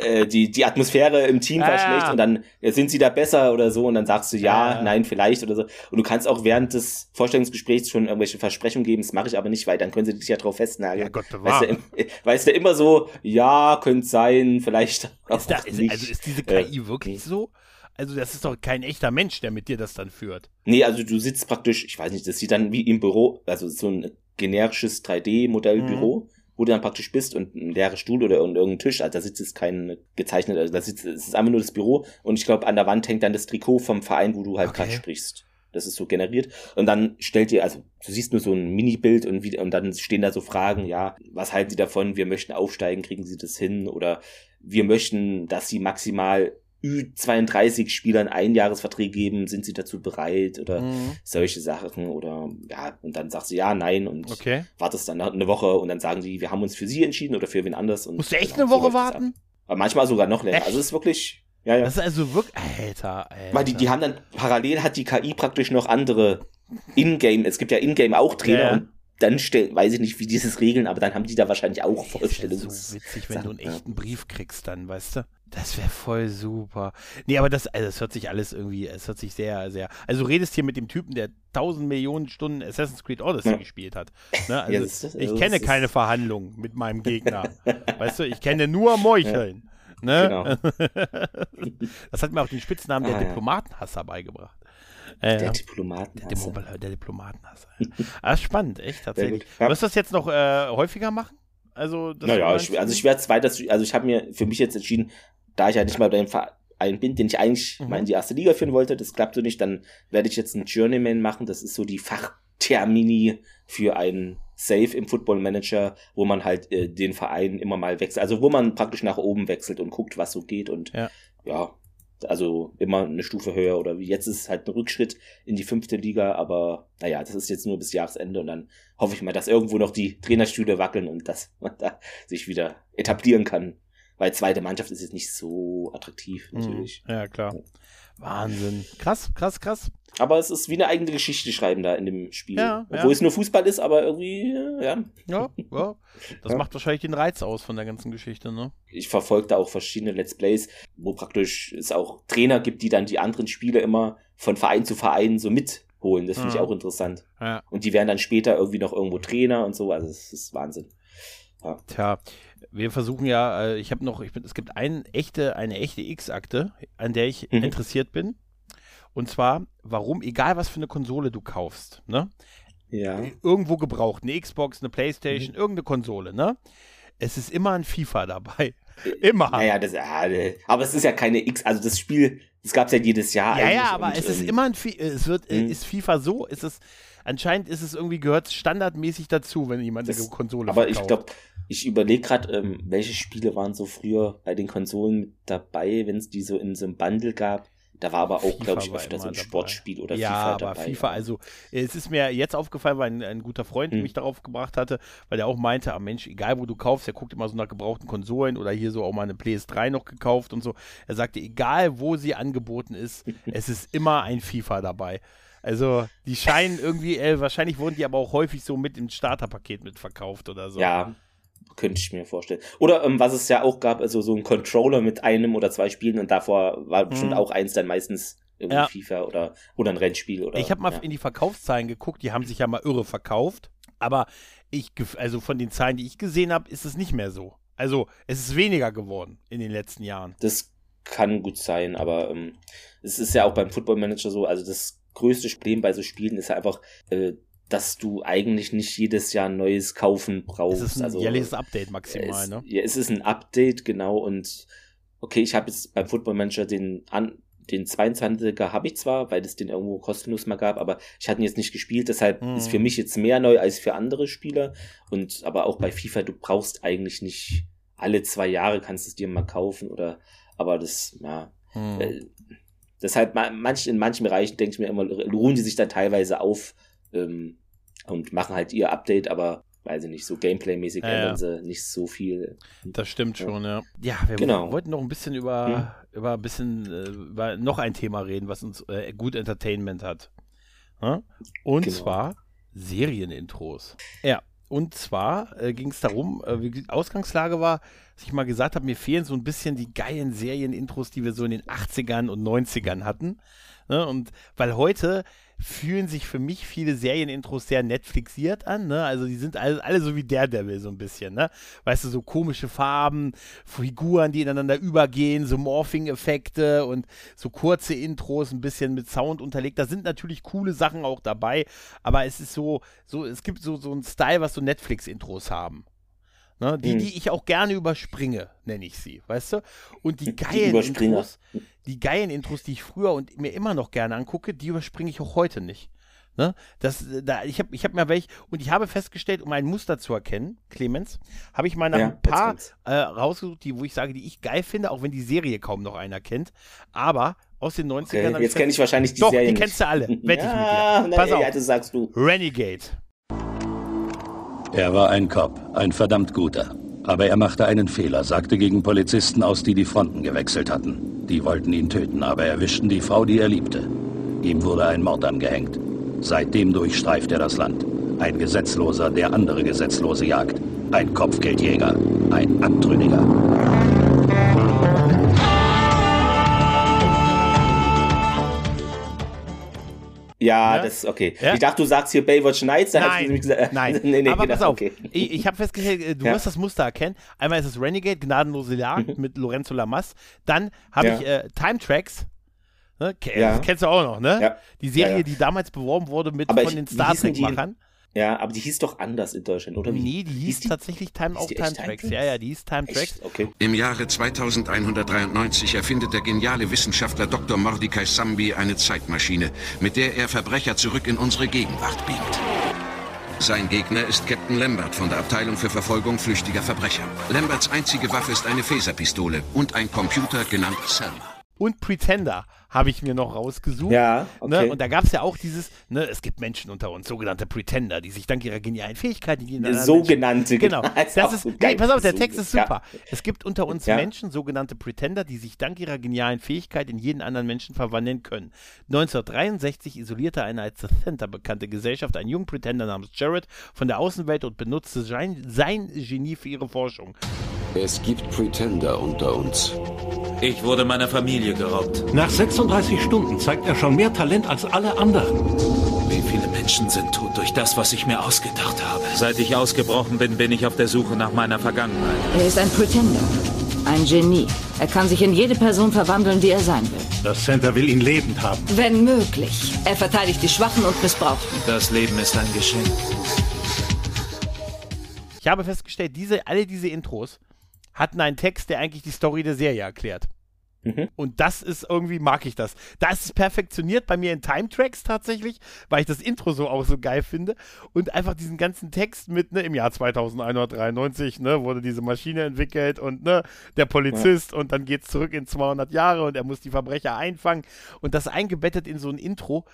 äh, die, die Atmosphäre im Team war ah, schlecht und dann äh, sind sie da besser oder so und dann sagst du ja, ja, nein, vielleicht oder so. Und du kannst auch während des Vorstellungsgesprächs schon irgendwelche Versprechungen geben, das mache ich aber nicht, weil dann können sie dich ja drauf festnageln. Ja, Gott. Weißt du, weißt du immer so, ja, könnte sein, vielleicht. Ist da, ist, also ist diese KI wirklich so? Also das ist doch kein echter Mensch, der mit dir das dann führt. Nee, also du sitzt praktisch, ich weiß nicht, das sieht dann wie im Büro, also so ein generisches 3D-Modellbüro, mhm. wo du dann praktisch bist und ein leerer Stuhl oder irgendein Tisch, also da sitzt jetzt kein gezeichnet, also da sitzt, es ist einfach nur das Büro und ich glaube, an der Wand hängt dann das Trikot vom Verein, wo du halt okay. gerade sprichst. Das ist so generiert. Und dann stellt ihr, also du siehst nur so ein Mini-Bild und, wie, und dann stehen da so Fragen, ja, was halten sie davon? Wir möchten aufsteigen, kriegen sie das hin? Oder wir möchten, dass sie maximal Ü32-Spielern Einjahresverträge geben, sind sie dazu bereit oder mhm. solche Sachen oder ja, und dann sagst du ja, nein und okay. wartest dann eine Woche und dann sagen die, wir haben uns für sie entschieden oder für wen anders. Und Musst du echt eine Woche so warten? Aber manchmal sogar noch länger. Echt? Also es ist wirklich, ja, ja. Das ist also wirklich, Alter, Alter. Weil die, die haben dann, parallel hat die KI praktisch noch andere Ingame, es gibt ja Ingame auch Trainer ja. und dann stell, weiß ich nicht, wie dieses regeln, aber dann haben die da wahrscheinlich auch Vorstellungen. Das ist so witzig, wenn du einen echten Brief kriegst, dann, weißt du? Das wäre voll super. Nee, aber das, also das hört sich alles irgendwie, es hört sich sehr, sehr. Also du redest hier mit dem Typen, der tausend Millionen Stunden Assassin's Creed Odyssey ja. gespielt hat. Ne? Also, ja, das, das, ich kenne keine Verhandlungen mit meinem Gegner. weißt du, ich kenne nur Meucheln. Ja. Ne? Genau. das hat mir auch den Spitznamen ah, der Diplomatenhasser beigebracht. Äh, der Diplomatenhasser. Der, der Diplomatenhasser. ah, spannend, echt, tatsächlich. Wirst du das jetzt noch äh, häufiger machen? Also, naja, ich, also ich werde es weiter, also ich habe mir für mich jetzt entschieden, da ich ja nicht mal bei dem Verein bin, den ich eigentlich mhm. mal in die erste Liga führen wollte, das klappt so nicht, dann werde ich jetzt einen Journeyman machen. Das ist so die Fachtermini für einen Safe im Football Manager, wo man halt äh, den Verein immer mal wechselt. Also wo man praktisch nach oben wechselt und guckt, was so geht und ja, ja also immer eine Stufe höher oder wie jetzt ist es halt ein Rückschritt in die fünfte Liga, aber naja, das ist jetzt nur bis Jahresende und dann hoffe ich mal, dass irgendwo noch die Trainerstühle wackeln und dass man da sich wieder etablieren kann weil zweite Mannschaft ist jetzt nicht so attraktiv, mhm. natürlich. Ja, klar. Wahnsinn. Krass, krass, krass. Aber es ist wie eine eigene Geschichte schreiben da in dem Spiel. Ja, Obwohl ja. es nur Fußball ist, aber irgendwie, ja. Ja, ja. Das ja. macht wahrscheinlich den Reiz aus von der ganzen Geschichte, ne? Ich verfolge da auch verschiedene Let's Plays, wo praktisch es auch Trainer gibt, die dann die anderen Spiele immer von Verein zu Verein so mitholen. Das finde ich auch interessant. Und die werden dann später irgendwie noch irgendwo Trainer und so. Also es ist Wahnsinn. Ja. Tja, wir versuchen ja, äh, ich habe noch, ich bin, es gibt ein echte, eine echte X-Akte, an der ich mhm. interessiert bin. Und zwar, warum, egal was für eine Konsole du kaufst, ne? Ja. Irgendwo gebraucht, eine Xbox, eine Playstation, mhm. irgendeine Konsole, ne? Es ist immer ein FIFA dabei. Immer. Naja, das, aber es ist ja keine X, also das Spiel, das gab es ja jedes Jahr. Ja, ja, aber es ist ähm, immer ein, es wird, mhm. ist FIFA so, ist es, anscheinend ist es irgendwie, gehört standardmäßig dazu, wenn jemand das, eine Konsole aber verkauft. Aber ich glaube, ich überlege gerade, ähm, welche Spiele waren so früher bei den Konsolen mit dabei, wenn es die so in so einem Bundle gab. Da war aber auch, glaube ich, öfter so ein dabei. Sportspiel oder ja, FIFA dabei. Ja, aber FIFA, also es ist mir jetzt aufgefallen, weil ein, ein guter Freund hm. mich darauf gebracht hatte, weil er auch meinte, ah Mensch, egal wo du kaufst, er guckt immer so nach gebrauchten Konsolen oder hier so auch mal eine PS3 noch gekauft und so. Er sagte, egal wo sie angeboten ist, es ist immer ein FIFA dabei. Also, die scheinen irgendwie, äh, wahrscheinlich wurden die aber auch häufig so mit im Starterpaket mitverkauft oder so. Ja, könnte ich mir vorstellen. Oder ähm, was es ja auch gab, also so ein Controller mit einem oder zwei Spielen und davor war bestimmt hm. auch eins dann meistens irgendwie ja. FIFA oder, oder ein Rennspiel. Oder, ich habe mal ja. in die Verkaufszahlen geguckt, die haben sich ja mal irre verkauft, aber ich, also von den Zahlen, die ich gesehen habe, ist es nicht mehr so. Also es ist weniger geworden in den letzten Jahren. Das kann gut sein, aber ähm, es ist ja auch beim Football Manager so, also das größte Problem bei so Spielen ist einfach, äh, dass du eigentlich nicht jedes Jahr ein neues kaufen brauchst. Es ist ein also, jährliches Update maximal, es, ne? Ja, es ist ein Update, genau. Und okay, ich habe jetzt beim Football Manager den an den 22er habe ich zwar, weil es den irgendwo kostenlos mal gab, aber ich hatte ihn jetzt nicht gespielt, deshalb hm. ist für mich jetzt mehr neu als für andere Spieler. Und aber auch bei FIFA, du brauchst eigentlich nicht alle zwei Jahre kannst du es dir mal kaufen oder aber das, ja. Hm. Deshalb manch, in manchen Bereichen denke ich mir immer, ruhen die sich dann teilweise auf, ähm, und machen halt ihr Update, aber weiß ich nicht, so Gameplay-mäßig ja, ändern sie nicht so viel. Das stimmt ja. schon, ja. Ja, wir genau. wollten noch ein bisschen über, hm? über ein bisschen, äh, über noch ein Thema reden, was uns äh, gut Entertainment hat. Ja? Und genau. zwar Serienintros. Ja, und zwar äh, ging es darum, äh, wie die Ausgangslage war, dass ich mal gesagt habe, mir fehlen so ein bisschen die geilen Serienintros, die wir so in den 80ern und 90ern hatten. Ne? Und weil heute fühlen sich für mich viele Serienintros sehr Netflixiert an, ne? Also die sind alle, alle so wie Daredevil so ein bisschen, ne? Weißt du, so komische Farben, Figuren, die ineinander übergehen, so Morphing-Effekte und so kurze Intros, ein bisschen mit Sound unterlegt. Da sind natürlich coole Sachen auch dabei, aber es ist so, so, es gibt so, so einen Style, was so Netflix-Intros haben. Ne, die, mhm. die ich auch gerne überspringe, nenne ich sie, weißt du? Und die geilen die Intros, die geilen Intros, die ich früher und mir immer noch gerne angucke, die überspringe ich auch heute nicht. Ne? Das, da, ich habe ich hab mir welche, und ich habe festgestellt, um ein Muster zu erkennen, Clemens, habe ich mal nach ja, ein paar äh, rausgesucht, die, wo ich sage, die ich geil finde, auch wenn die Serie kaum noch einer kennt. Aber aus den 90ern. Okay, jetzt kenne ich wahrscheinlich die Doch, Serie. Die kennst du alle, wette ja, ich mit dir. Pass auf. Ja, das sagst du. Renegade. Er war ein Cop, ein verdammt guter. Aber er machte einen Fehler, sagte gegen Polizisten aus, die die Fronten gewechselt hatten. Die wollten ihn töten, aber erwischten die Frau, die er liebte. Ihm wurde ein Mord angehängt. Seitdem durchstreift er das Land. Ein Gesetzloser, der andere Gesetzlose jagt. Ein Kopfgeldjäger. Ein Abtrünniger. Ja, ja, das ist okay. Ja? Ich dachte, du sagst hier Baywatch Nights. Da nein, gesagt, nein. nee, nee, aber gedacht, pass auf. Okay. Ich, ich habe festgestellt, äh, du ja. wirst das Muster erkennen. Einmal ist es Renegade, Gnadenlose Jagd mhm. mit Lorenzo Lamas. Dann habe ich äh, Time Tracks. Ne? Das kennst du auch noch, ne? Die Serie, die damals beworben wurde mit aber von ich, den Star Trek-Machern. Ja, aber die hieß doch anders in Deutschland, oder? Wie? Nee, die hieß, hieß die? tatsächlich Time, auch Time Tracks. Ja, ja, die hieß Time Tracks. Okay. Im Jahre 2193 erfindet der geniale Wissenschaftler Dr. Mordecai Sambi eine Zeitmaschine, mit der er Verbrecher zurück in unsere Gegenwart biegt. Sein Gegner ist Captain Lambert von der Abteilung für Verfolgung flüchtiger Verbrecher. Lamberts einzige Waffe ist eine Phaserpistole und ein Computer genannt Selma und Pretender habe ich mir noch rausgesucht. Ja, ne? okay. Ne? Und da gab es ja auch dieses, ne, es gibt Menschen unter uns, sogenannte Pretender, die sich dank ihrer genialen Fähigkeiten, die sogenannte, genau. Das, das ist, geil, pass auf, der Text ist super. Ja. Es gibt unter uns ja. Menschen, sogenannte Pretender, die sich dank ihrer genialen Fähigkeit in jeden anderen Menschen verwandeln können. 1963 isolierte eine als The Center bekannte Gesellschaft einen jungen Pretender namens Jared von der Außenwelt und benutzte sein, sein Genie für ihre Forschung. Es gibt Pretender unter uns. Ich wurde meiner Familie geraubt. Nach 36 Stunden zeigt er schon mehr Talent als alle anderen. Wie viele Menschen sind tot durch das, was ich mir ausgedacht habe? Seit ich ausgebrochen bin, bin ich auf der Suche nach meiner Vergangenheit. Er ist ein Pretender. Ein Genie. Er kann sich in jede Person verwandeln, die er sein will. Das Center will ihn lebend haben. Wenn möglich. Er verteidigt die Schwachen und Missbrauchten. Das Leben ist ein Geschenk. Ich habe festgestellt, diese, alle diese Intros hatten einen Text, der eigentlich die Story der Serie erklärt. Mhm. Und das ist irgendwie, mag ich das. Da ist es perfektioniert bei mir in Time Tracks tatsächlich, weil ich das Intro so auch so geil finde. Und einfach diesen ganzen Text mit, ne, im Jahr 2193, ne, wurde diese Maschine entwickelt und, ne, der Polizist ja. und dann geht es zurück in 200 Jahre und er muss die Verbrecher einfangen und das eingebettet in so ein Intro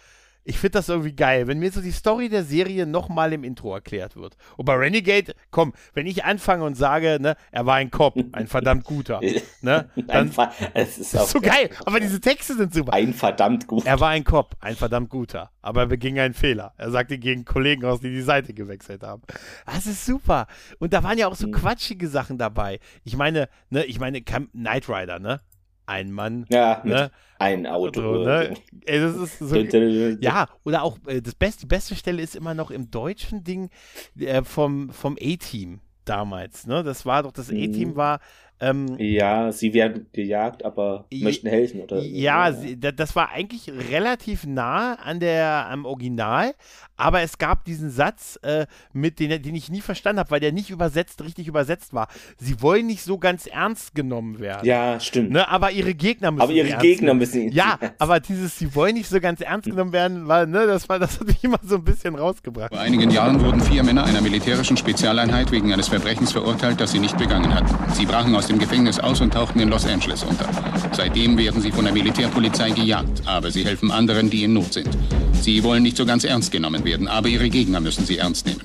ich finde das irgendwie geil, wenn mir so die Story der Serie nochmal im Intro erklärt wird. Und bei Renegade, komm, wenn ich anfange und sage, ne, er war ein Cop, ein verdammt guter, ne, dann es ist, ist so geil. Aber diese Texte sind super. Ein verdammt guter. Er war ein Cop, ein verdammt guter, aber er beging einen Fehler. Er sagte gegen Kollegen aus, die die Seite gewechselt haben. Das ist super. Und da waren ja auch so mhm. quatschige Sachen dabei. Ich meine, ne, ich meine, Knight Rider, ne? ein Mann. Ja, ne? Ein Auto. So, ne? Ey, das ist so, ja, oder auch äh, das beste, die beste Stelle ist immer noch im deutschen Ding äh, vom, vom A-Team damals. Ne? Das war doch, das A-Team mhm. war ähm, ja, sie werden gejagt, aber möchten helfen, oder? Ja, sie, das war eigentlich relativ nah an der, am Original, aber es gab diesen Satz, äh, mit den, den ich nie verstanden habe, weil der nicht übersetzt, richtig übersetzt war. Sie wollen nicht so ganz ernst genommen werden. Ja, stimmt. Ne, aber ihre Gegner müssen Aber ihre Gegner müssen Ja, aber dieses, sie wollen nicht so ganz ernst genommen werden, weil, ne, das war, das hat mich immer so ein bisschen rausgebracht. Vor einigen Jahren wurden vier Männer einer militärischen Spezialeinheit wegen eines Verbrechens verurteilt, das sie nicht begangen hatten. Sie brachen aus dem Gefängnis aus und tauchten in Los Angeles unter. Seitdem werden sie von der Militärpolizei gejagt, aber sie helfen anderen, die in Not sind. Sie wollen nicht so ganz ernst genommen werden, aber ihre Gegner müssen sie ernst nehmen.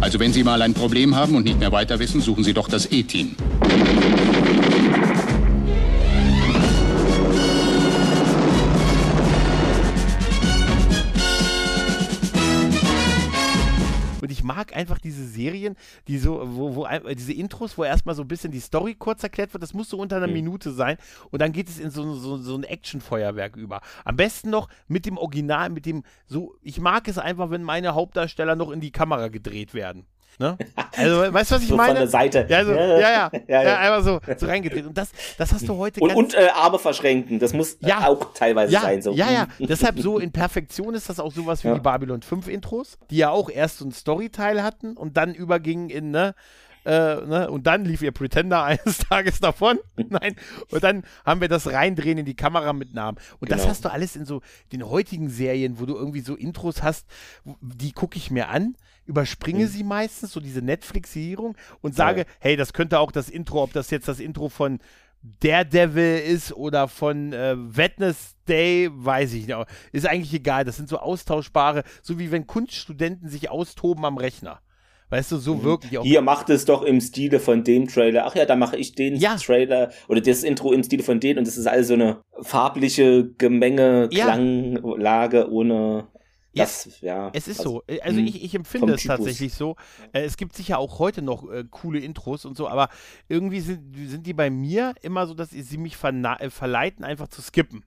Also wenn Sie mal ein Problem haben und nicht mehr weiter wissen, suchen Sie doch das E-Team. Ich mag einfach diese Serien, die so, wo, wo diese Intros, wo erstmal so ein bisschen die Story kurz erklärt wird, das muss so unter einer mhm. Minute sein und dann geht es in so, so, so ein Actionfeuerwerk über. Am besten noch mit dem Original, mit dem so, ich mag es einfach, wenn meine Hauptdarsteller noch in die Kamera gedreht werden. Ne? Also, weißt du, was ich so meine? Von der Seite. Ja, so, ja, ja, ja, ja, einfach so, so reingedreht. Und das, das hast du heute Und, und äh, Arme verschränken, das muss ja, auch teilweise ja, sein. So. Ja, ja, deshalb so in Perfektion ist das auch sowas wie ja. die Babylon 5 Intros, die ja auch erst so einen Storyteil hatten und dann übergingen in, ne, äh, ne, und dann lief ihr Pretender eines Tages davon. Nein. Und dann haben wir das Reindrehen in die Kamera mit Namen. Und genau. das hast du alles in so den heutigen Serien, wo du irgendwie so Intros hast, die gucke ich mir an überspringe mhm. sie meistens, so diese Netflixierung und sage, ja. hey, das könnte auch das Intro, ob das jetzt das Intro von Daredevil ist oder von äh, Wednesday, weiß ich nicht. Ist eigentlich egal. Das sind so austauschbare, so wie wenn Kunststudenten sich austoben am Rechner. Weißt du, so mhm. wirken die auch. Ihr macht es doch im Stile von dem Trailer. Ach ja, da mache ich den ja. Trailer oder das Intro im Stile von denen und das ist alles so eine farbliche Gemenge, ja. Klanglage ohne das, ja, ja, es ist also, so. Äh, also hm, ich, ich empfinde es tatsächlich so. Äh, es gibt sicher auch heute noch äh, coole Intros und so, aber irgendwie sind, sind die bei mir immer so, dass sie mich äh, verleiten, einfach zu skippen.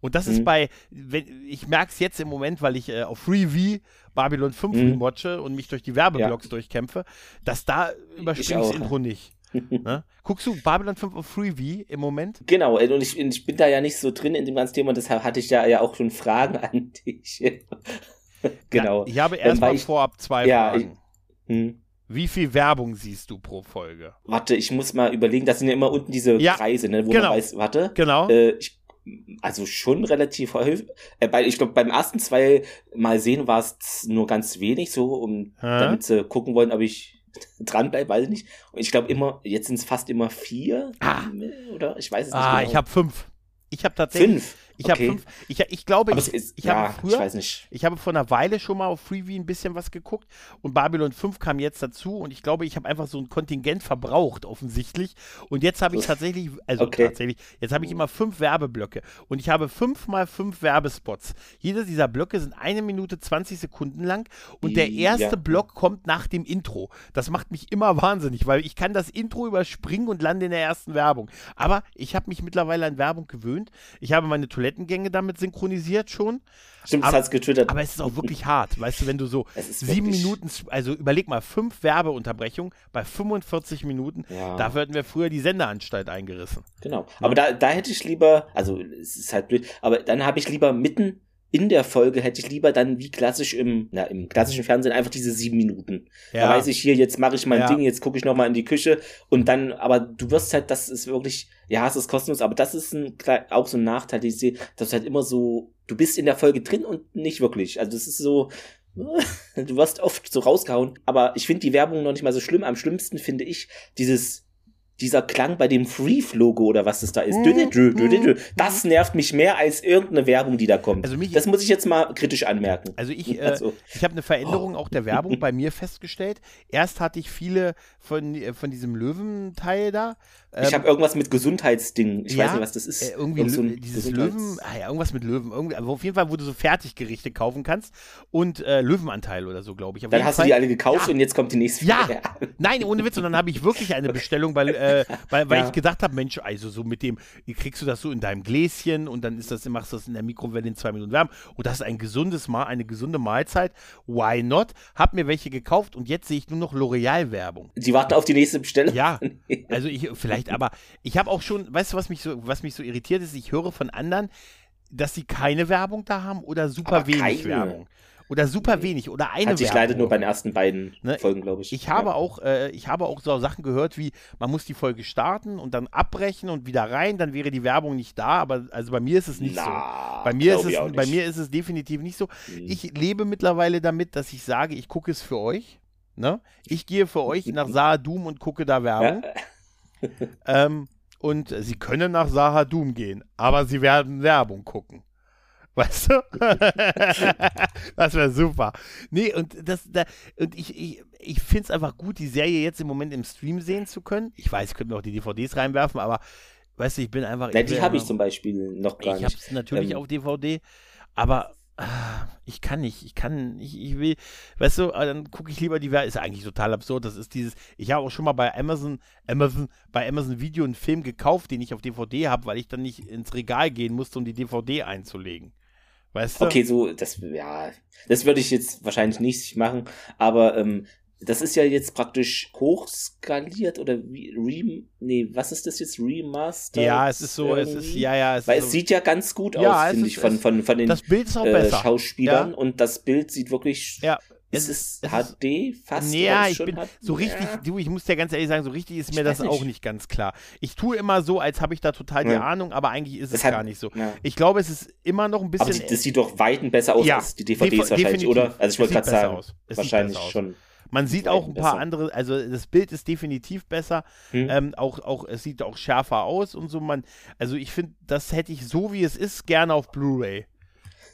Und das mhm. ist bei, wenn, ich merke es jetzt im Moment, weil ich äh, auf Freeview Babylon 5 mhm. watche und mich durch die Werbeblocks ja. durchkämpfe, dass da überspringt das Intro nicht. Ne? Guckst du Babylon 5 auf Freeview im Moment? Genau, und ich, ich, bin da ja nicht so drin in dem ganzen Thema und deshalb hatte ich da ja auch schon Fragen an dich. genau. Ja, ich habe erstmal vorab zwei ja, Fragen. Ich, hm. Wie viel Werbung siehst du pro Folge? Warte, ich muss mal überlegen, das sind ja immer unten diese ja, Kreise, ne, wo genau. man weiß, warte. Genau. Äh, ich, also schon relativ häufig. Äh, bei, ich glaube, beim ersten zwei Mal sehen war es nur ganz wenig, so, um damit sie gucken wollen, ob ich dranbleibe, weiß ich nicht. Und ich glaube immer, jetzt sind es fast immer vier. Ah. Oder? Ich weiß es nicht. Ah, genau. ich habe fünf. Ich habe tatsächlich. Fünf. Ich okay. habe fünf. Ich, ich glaube, ich, ist, ich ja, habe früher, ich weiß nicht. ich habe vor einer Weile schon mal auf Freeview ein bisschen was geguckt und Babylon 5 kam jetzt dazu und ich glaube, ich habe einfach so ein Kontingent verbraucht, offensichtlich. Und jetzt habe ich tatsächlich, also okay. tatsächlich, jetzt habe ich immer fünf Werbeblöcke und ich habe fünf mal fünf Werbespots. Jeder dieser Blöcke sind eine Minute 20 Sekunden lang und der erste ja. Block kommt nach dem Intro. Das macht mich immer wahnsinnig, weil ich kann das Intro überspringen und lande in der ersten Werbung. Aber ich habe mich mittlerweile an Werbung gewöhnt. Ich habe meine Toilettengänge damit synchronisiert schon. Stimmt, das hat's getwittert. Aber es ist auch wirklich hart, weißt du, wenn du so sieben Minuten, also überleg mal, fünf Werbeunterbrechungen bei 45 Minuten, ja. dafür hätten wir früher die Sendeanstalt eingerissen. Genau. Aber da, da hätte ich lieber, also es ist halt blöd, aber dann habe ich lieber mitten in der Folge hätte ich lieber dann wie klassisch im, na, im klassischen Fernsehen einfach diese sieben Minuten. Ja. Da weiß ich hier, jetzt mache ich mein ja. Ding, jetzt gucke ich nochmal in die Küche und dann, aber du wirst halt, das ist wirklich, ja, es ist kostenlos, aber das ist ein, auch so ein Nachteil, den ich sehe, dass halt immer so, du bist in der Folge drin und nicht wirklich. Also das ist so, du wirst oft so rausgehauen, aber ich finde die Werbung noch nicht mal so schlimm. Am schlimmsten finde ich dieses dieser Klang bei dem Freef-Logo oder was es da ist. Mhm. Das nervt mich mehr als irgendeine Werbung, die da kommt. Also mich, das muss ich jetzt mal kritisch anmerken. Also ich, äh, also. ich habe eine Veränderung oh. auch der Werbung bei mir festgestellt. Erst hatte ich viele von, von diesem Löwenteil da. Ähm, ich habe irgendwas mit Gesundheitsding. Ich ja, weiß nicht, was das ist. Äh, irgendwie so dieses Löwen, ah ja, irgendwas mit Löwen. Irgendwie, aber auf jeden Fall, wo du so Fertiggerichte kaufen kannst und äh, Löwenanteil oder so, glaube ich. Auf dann hast Fall, du die alle gekauft ja. und jetzt kommt die nächste. Ja, nein, ohne Witz. Und dann habe ich wirklich eine Bestellung bei äh, weil, weil ja. ich gedacht habe, Mensch, also so mit dem, kriegst du das so in deinem Gläschen und dann ist das, machst du das in der Mikrowelle in zwei Minuten wärmen und das ist ein gesundes Mal, eine gesunde Mahlzeit. Why not? Hab mir welche gekauft und jetzt sehe ich nur noch L'Oreal-Werbung. Die warten auf die nächste Bestellung. Ja, also ich vielleicht, aber ich habe auch schon, weißt du, was mich so, was mich so irritiert ist? Ich höre von anderen, dass sie keine Werbung da haben oder super aber wenig keine. Werbung. Oder super wenig oder eine Hat sich leider nur bei den ersten beiden ne? Folgen, glaube ich. Ich habe ja. auch, äh, ich habe auch so Sachen gehört wie, man muss die Folge starten und dann abbrechen und wieder rein, dann wäre die Werbung nicht da, aber also bei mir ist es nicht Na, so. Bei mir ist es, bei mir ist es definitiv nicht so. Mhm. Ich lebe mittlerweile damit, dass ich sage, ich gucke es für euch. Ne? Ich gehe für euch nach Saadum und gucke da Werbung. ähm, und sie können nach Sahadum gehen, aber sie werden Werbung gucken. Weißt du? das wäre super. Nee, und das, da, und ich, ich, ich finde es einfach gut, die Serie jetzt im Moment im Stream sehen zu können. Ich weiß, ich könnte mir auch die DVDs reinwerfen, aber weißt du, ich bin einfach. Ja, die habe ich zum Beispiel noch gar ich nicht. Ich habe es natürlich ähm, auf DVD, aber ich kann nicht, ich kann, ich, ich will, weißt du, dann gucke ich lieber die Werbung, ist eigentlich total absurd, das ist dieses, ich habe auch schon mal bei Amazon, Amazon, bei Amazon Video einen Film gekauft, den ich auf DVD habe, weil ich dann nicht ins Regal gehen musste, um die DVD einzulegen. Weißt du? Okay, so, das, ja, das würde ich jetzt wahrscheinlich nicht machen, aber ähm, das ist ja jetzt praktisch hochskaliert oder wie, re, nee, was ist das jetzt? Remaster? Ja, es ist so, irgendwie? es ist, ja, ja. Es Weil es so, sieht ja ganz gut ja, aus, finde ich, von, von, von den das Bild ist auch äh, Schauspielern ja. und das Bild sieht wirklich. Ja. Ist es, es HD fast? Ja, ich bin so richtig, ja. du, ich muss dir ganz ehrlich sagen, so richtig ist ich mir das nicht. auch nicht ganz klar. Ich tue immer so, als habe ich da total die ja. Ahnung, aber eigentlich ist das es hat, gar nicht so. Ja. Ich glaube, es ist immer noch ein bisschen. Aber das sieht doch weiten besser aus als die DVDs wahrscheinlich, oder? Also ich wollte gerade sagen, wahrscheinlich schon. Man sieht auch ein paar besser. andere, also das Bild ist definitiv besser. Hm. Ähm, auch, auch, es sieht auch schärfer aus und so. Man, also ich finde, das hätte ich so wie es ist gerne auf Blu-ray.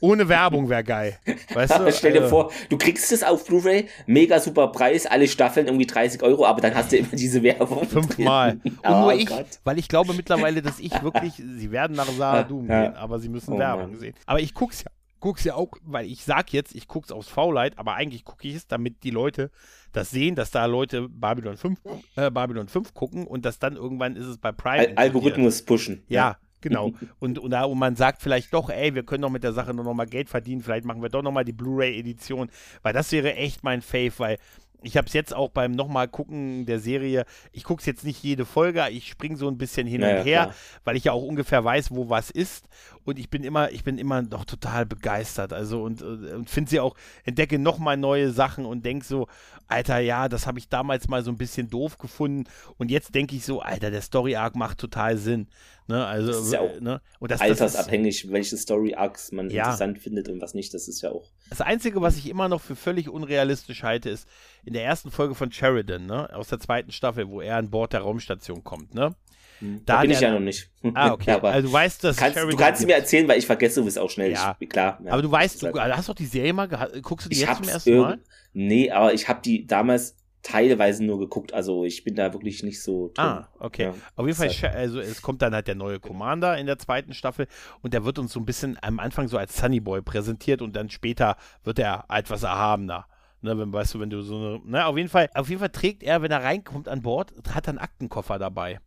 Ohne Werbung wäre geil. Weißt du? Stell dir also. vor, du kriegst es auf Blu-ray, mega super Preis, alle Staffeln irgendwie 30 Euro, aber dann hast du immer diese Werbung. Fünfmal. Und oh, nur ich, Gott. weil ich glaube mittlerweile, dass ich wirklich, sie werden nach Sahadum ja. gehen, aber sie müssen oh, Werbung Mann. sehen. Aber ich guck's ja guck's ja auch, weil ich sag jetzt, ich guck's aufs V-Light, aber eigentlich gucke ich es, damit die Leute das sehen, dass da Leute Babylon 5, äh, Babylon 5 gucken und dass dann irgendwann ist es bei Prime. Al Algorithmus pushen. Ja, ja. Genau. Und, und, da, und man sagt vielleicht doch, ey, wir können doch mit der Sache nur noch mal Geld verdienen, vielleicht machen wir doch noch mal die Blu-ray-Edition, weil das wäre echt mein Fave, weil ich habe es jetzt auch beim nochmal gucken der Serie, ich gucke es jetzt nicht jede Folge, ich springe so ein bisschen hin naja, und her, klar. weil ich ja auch ungefähr weiß, wo was ist und ich bin immer, ich bin immer noch total begeistert, also und, und finde sie auch, entdecke nochmal neue Sachen und denke so, Alter, ja, das habe ich damals mal so ein bisschen doof gefunden und jetzt denke ich so, Alter, der Story Arc macht total Sinn. Ne, also, das ist ja auch ne? und das, altersabhängig, das ist, welche Story Arcs man ja. interessant findet und was nicht. Das ist ja auch. Das Einzige, was ich immer noch für völlig unrealistisch halte, ist in der ersten Folge von Sheridan, ne, aus der zweiten Staffel, wo er an Bord der Raumstation kommt, ne? Hm. Da, da bin ich ja noch nicht. Ah, okay. aber also du weißt, dass kannst, Du kannst mir erzählen, weil ich vergesse es auch schnell. Ja. Ich, klar. Ja. Aber du weißt, du hast doch die Serie mal, guckst du die ich jetzt zum ersten Mal? Nee, aber ich habe die damals teilweise nur geguckt. Also ich bin da wirklich nicht so drin. Ah, okay. Ja, Auf jeden Fall, halt also es kommt dann halt der neue Commander in der zweiten Staffel und der wird uns so ein bisschen am Anfang so als Sunny Boy präsentiert und dann später wird er etwas erhabener. Ne, wenn, weißt du, wenn du so eine, ne, auf jeden Fall, auf jeden Fall trägt er, wenn er reinkommt an Bord, hat er einen Aktenkoffer dabei.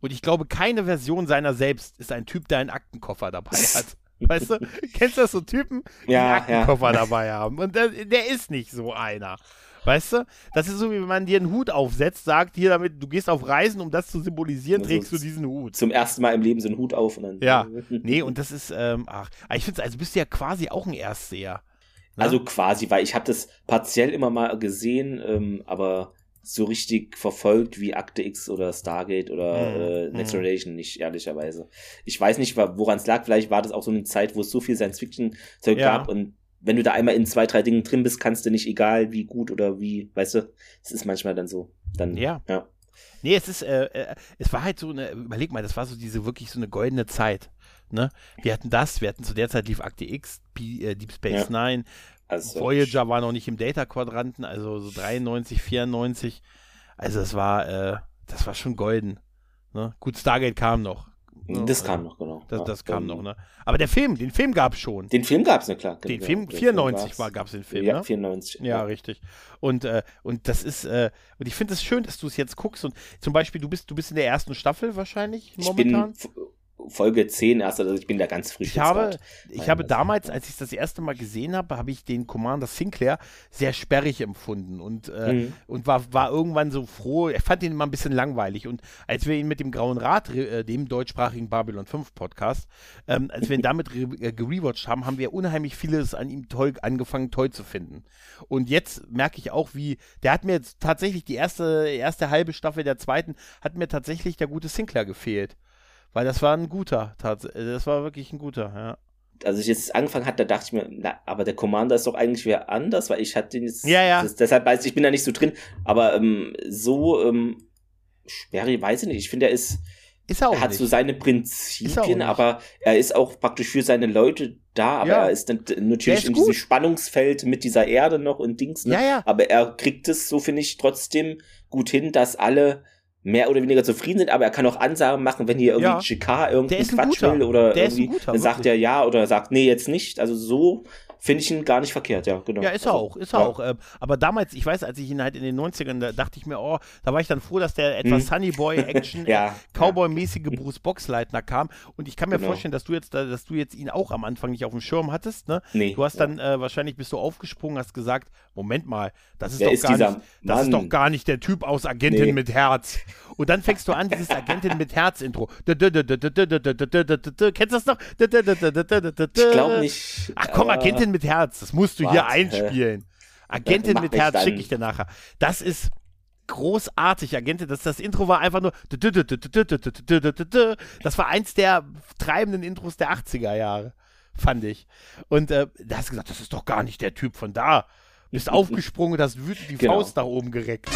Und ich glaube, keine Version seiner selbst ist ein Typ, der einen Aktenkoffer dabei hat. Weißt du, kennst du das so Typen, die ja, einen Aktenkoffer ja. dabei haben? Und der, der ist nicht so einer. Weißt du? Das ist so, wie wenn man dir einen Hut aufsetzt, sagt hier damit, du gehst auf Reisen, um das zu symbolisieren, also trägst du diesen Hut. Zum ersten Mal im Leben so einen Hut auf und dann. Ja. nee, und das ist, ähm, ach, ich finde also bist du ja quasi auch ein Erstseher. Ne? Also quasi, weil ich habe das partiell immer mal gesehen, ähm, aber so richtig verfolgt wie Akte X oder Stargate oder mhm. äh, Next mhm. Generation nicht, ehrlicherweise. Ich weiß nicht, woran es lag. Vielleicht war das auch so eine Zeit, wo es so viel Science-Fiction-Zeug ja. gab und wenn du da einmal in zwei, drei Dingen drin bist, kannst du nicht, egal wie gut oder wie, weißt du, es ist manchmal dann so. Dann, ja. ja. Nee, es ist, äh, äh, es war halt so eine, überleg mal, das war so diese wirklich so eine goldene Zeit. Ne? Wir hatten das, wir hatten zu der Zeit lief Akte X, P, äh, Deep Space ja. Nine, also, Voyager war noch nicht im Data-Quadranten, also so 93, 94. Also es war, äh, das war schon golden. Ne? Gut, Stargate kam noch. Das kam noch, genau. Das, das ja, kam noch, ne? Aber der Film, den Film gab es schon. Den Film gab es, ne, klar. Den Film, 94 war, gab es den Film, ja, ne? 94. Ja, ja, richtig. Und, äh, und das ist, äh, und ich finde es das schön, dass du es jetzt guckst und zum Beispiel, du bist, du bist in der ersten Staffel wahrscheinlich momentan. Ich bin Folge 10 erst, also ich bin da ganz frisch. Ich habe, ich habe damals, als ich es das erste Mal gesehen habe, habe ich den Commander Sinclair sehr sperrig empfunden und, äh, mhm. und war, war irgendwann so froh, ich fand ihn immer ein bisschen langweilig und als wir ihn mit dem Grauen Rat, äh, dem deutschsprachigen Babylon 5 Podcast, ähm, als wir ihn damit äh, gerewatcht haben, haben wir unheimlich vieles an ihm toll, angefangen toll zu finden. Und jetzt merke ich auch, wie, der hat mir jetzt tatsächlich die erste, erste halbe Staffel der zweiten, hat mir tatsächlich der gute Sinclair gefehlt. Weil das war ein guter, das war wirklich ein guter, ja. Als ich jetzt angefangen hatte, da dachte ich mir, na, aber der Commander ist doch eigentlich wieder anders, weil ich hatte den jetzt. Ja, ja. Das, deshalb weiß ich, ich bin da nicht so drin. Aber ähm, so ähm, sperrig, weiß ich nicht. Ich finde, er ist. Ist er, auch er hat nicht. so seine Prinzipien, er aber er ist auch praktisch für seine Leute da, aber ja. er ist natürlich ist in gut. diesem Spannungsfeld mit dieser Erde noch und Dings. Ne? Ja, ja. Aber er kriegt es, so finde ich, trotzdem gut hin, dass alle mehr oder weniger zufrieden sind, aber er kann auch Ansagen machen, wenn hier irgendwie ja. GK irgendwie Quatsch will oder der irgendwie, guter, dann sagt er ja oder sagt nee, jetzt nicht. Also so finde ich ihn gar nicht verkehrt, ja, genau. Ja, ist er also, auch, ist er ja. auch. Ähm, aber damals, ich weiß, als ich ihn halt in den 90ern, da dachte ich mir, oh, da war ich dann froh, dass der etwas hm. Sunnyboy-Action, ja. Cowboy-mäßige Bruce Boxleitner kam. Und ich kann mir genau. vorstellen, dass du jetzt, dass du jetzt ihn auch am Anfang nicht auf dem Schirm hattest, ne? Nee. Du hast dann äh, wahrscheinlich bist du aufgesprungen, hast gesagt, Moment mal, das ist, doch, ist gar nicht, das ist doch gar nicht der Typ aus Agentin nee. mit Herz. Und dann fängst du an, dieses Agentin mit Herz-Intro. Kennst du das noch? Ich glaube nicht. Ach komm, Agentin mit Herz, das musst du hier einspielen. Agentin mit Herz schicke ich dir nachher. Das ist großartig. Agentin, das, das Intro war einfach nur. Das war eins der treibenden Intros der 80er Jahre, fand ich. Und äh, da hast du gesagt, das ist doch gar nicht der Typ von da. Bist aufgesprungen, hast wütend die genau. Faust nach oben gereckt.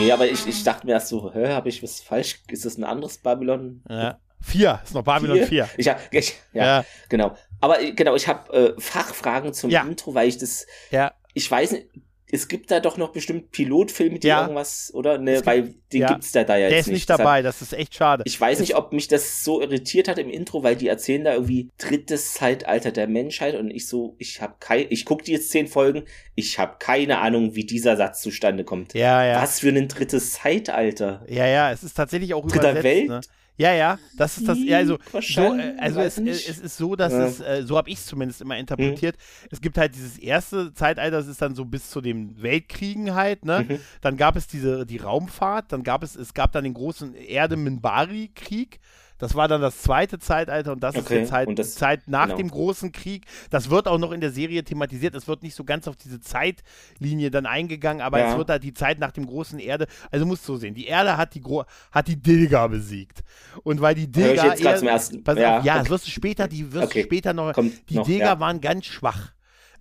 Nee, aber ich, ich dachte mir erst so, hä, habe ich was falsch? Ist das ein anderes Babylon? Ja. Vier, ist noch Babylon 4. vier. Ich, ich, ja, ja, genau. Aber genau, ich habe äh, Fachfragen zum ja. Intro, weil ich das, ja. ich weiß nicht, es gibt da doch noch bestimmt Pilotfilme, die ja. irgendwas, oder? Ne, weil den ja. gibt's da, da ja Der ist nicht, dabei, das ist echt schade. Ich weiß nicht, ob mich das so irritiert hat im Intro, weil die erzählen da irgendwie drittes Zeitalter der Menschheit und ich so, ich habe kein, ich gucke die jetzt zehn Folgen, ich habe keine Ahnung, wie dieser Satz zustande kommt. Ja, ja. Was für ein drittes Zeitalter. Ja, ja, es ist tatsächlich auch Dritter übersetzt, Welt? Ne? Ja, ja, das ist das. Ja, also, so, äh, also es, es, ist so, dass ja. es, äh, so habe ich es zumindest immer interpretiert. Mhm. Es gibt halt dieses erste Zeitalter, das ist dann so bis zu den Weltkriegen halt, ne? Mhm. Dann gab es diese, die Raumfahrt, dann gab es, es gab dann den großen Erde-Minbari-Krieg. Das war dann das zweite Zeitalter und das okay. ist jetzt halt die Zeit nach genau. dem großen Krieg. Das wird auch noch in der Serie thematisiert. Es wird nicht so ganz auf diese Zeitlinie dann eingegangen, aber ja. es wird halt die Zeit nach dem großen Erde. Also musst du so sehen, die Erde hat die, Gro hat die Dilga besiegt. Und weil die Dilga. Hör ich jetzt zum ersten. Pass ja, auf, ja okay. das wirst du später, die wirst okay. du später noch. Kommt die noch, Dilga ja. waren ganz schwach.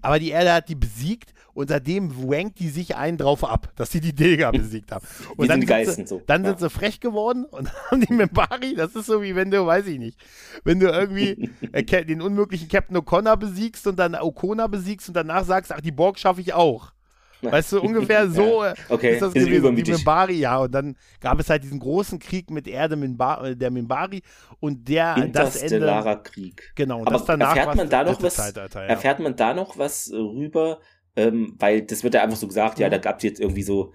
Aber die Erde hat die besiegt und seitdem wankt die sich einen drauf ab, dass sie die Dilga besiegt haben. Und dann, sind, Geisten, sie, so. dann ja. sind sie frech geworden und haben die Membari, das ist so wie wenn du, weiß ich nicht, wenn du irgendwie äh, den unmöglichen Captain O'Connor besiegst und dann O'Connor besiegst und danach sagst, ach, die Borg schaffe ich auch. Weißt du, ungefähr so ja. okay. ist das ist gewesen, die Mimbari, ja. Und dann gab es halt diesen großen Krieg mit Erde äh, der Mimbari und der das Ende. Krieg. Genau. Aber erfährt man da noch was? Ja. Erfährt man da noch was rüber? ähm, weil das wird ja einfach so gesagt, mhm. ja, da gab es jetzt irgendwie so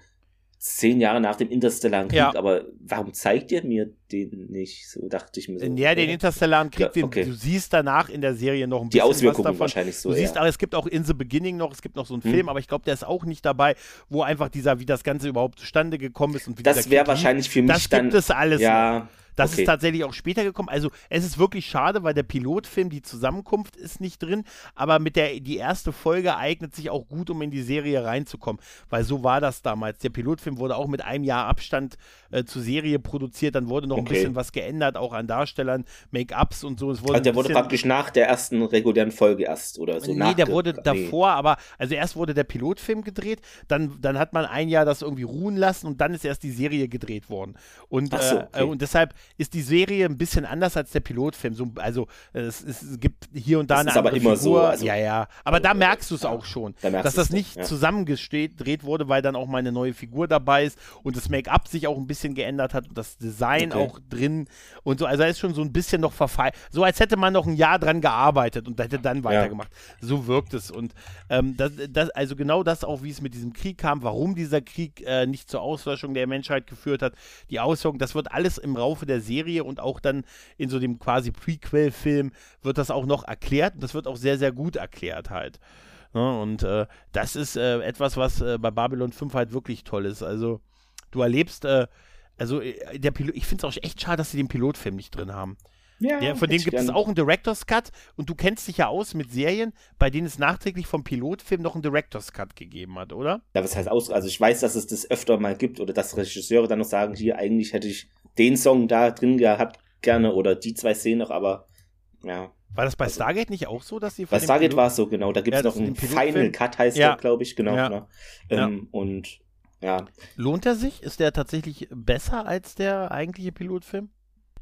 zehn Jahre nach dem Interstellaren Krieg, ja. aber warum zeigt ihr mir den nicht? So dachte ich mir so. Ja, den Interstellaren Krieg, ja, okay. du siehst danach in der Serie noch ein bisschen Die Auswirkungen was davon. wahrscheinlich so. Du siehst, aber es gibt auch In the Beginning noch, es gibt noch so einen hm. Film, aber ich glaube, der ist auch nicht dabei, wo einfach dieser, wie das Ganze überhaupt zustande gekommen ist und wie Das wäre wahrscheinlich für mich das dann. Das gibt es alles. Ja. Noch. Das okay. ist tatsächlich auch später gekommen. Also es ist wirklich schade, weil der Pilotfilm, die Zusammenkunft ist nicht drin, aber mit der die erste Folge eignet sich auch gut, um in die Serie reinzukommen, weil so war das damals. Der Pilotfilm wurde auch mit einem Jahr Abstand äh, zur Serie produziert, dann wurde noch okay. ein bisschen was geändert, auch an Darstellern, Make-ups und so. Es wurde also der wurde praktisch nach der ersten regulären Folge erst oder so. Nee, der wurde nee. davor, aber also erst wurde der Pilotfilm gedreht, dann, dann hat man ein Jahr das irgendwie ruhen lassen und dann ist erst die Serie gedreht worden. Und, so, äh, okay. äh, und deshalb ist die Serie ein bisschen anders als der Pilotfilm. So, also es, es, gibt hier und da das eine ist aber immer Figur. so. Also, ja, ja. Aber da merkst du es ja, auch schon, da dass das nicht ja. zusammengedreht wurde, weil dann auch mal eine neue Figur dabei ist und das Make-up sich auch ein bisschen geändert hat und das Design okay. auch drin und so. Also da ist schon so ein bisschen noch verfeilt. So als hätte man noch ein Jahr dran gearbeitet und hätte dann weitergemacht. Ja. So wirkt es. Und ähm, das, das, also genau das auch, wie es mit diesem Krieg kam, warum dieser Krieg äh, nicht zur Auslöschung der Menschheit geführt hat, die Auswirkungen, das wird alles im Laufe der Serie Serie und auch dann in so dem quasi Prequel-Film wird das auch noch erklärt und das wird auch sehr, sehr gut erklärt halt. Ne? und äh, das ist äh, etwas, was äh, bei Babylon 5 halt wirklich toll ist. Also du erlebst, äh, also äh, der Pilot, ich finde es auch echt schade, dass sie den Pilotfilm nicht drin haben. Ja, ja, von dem gibt es auch einen Director's Cut und du kennst dich ja aus mit Serien, bei denen es nachträglich vom Pilotfilm noch einen Director's Cut gegeben hat, oder? Ja, was heißt aus? Also ich weiß, dass es das öfter mal gibt oder dass Regisseure dann noch sagen, hier eigentlich hätte ich den Song da drin gehabt gerne oder die zwei Szenen noch, aber ja. War das bei Stargate nicht auch so, dass sie Bei Stargate war es so, genau. Da gibt es ja, noch einen Final Cut, heißt ja. der, glaube ich, genau. Ja. Ne? Ähm, und ja. Lohnt er sich? Ist der tatsächlich besser als der eigentliche Pilotfilm?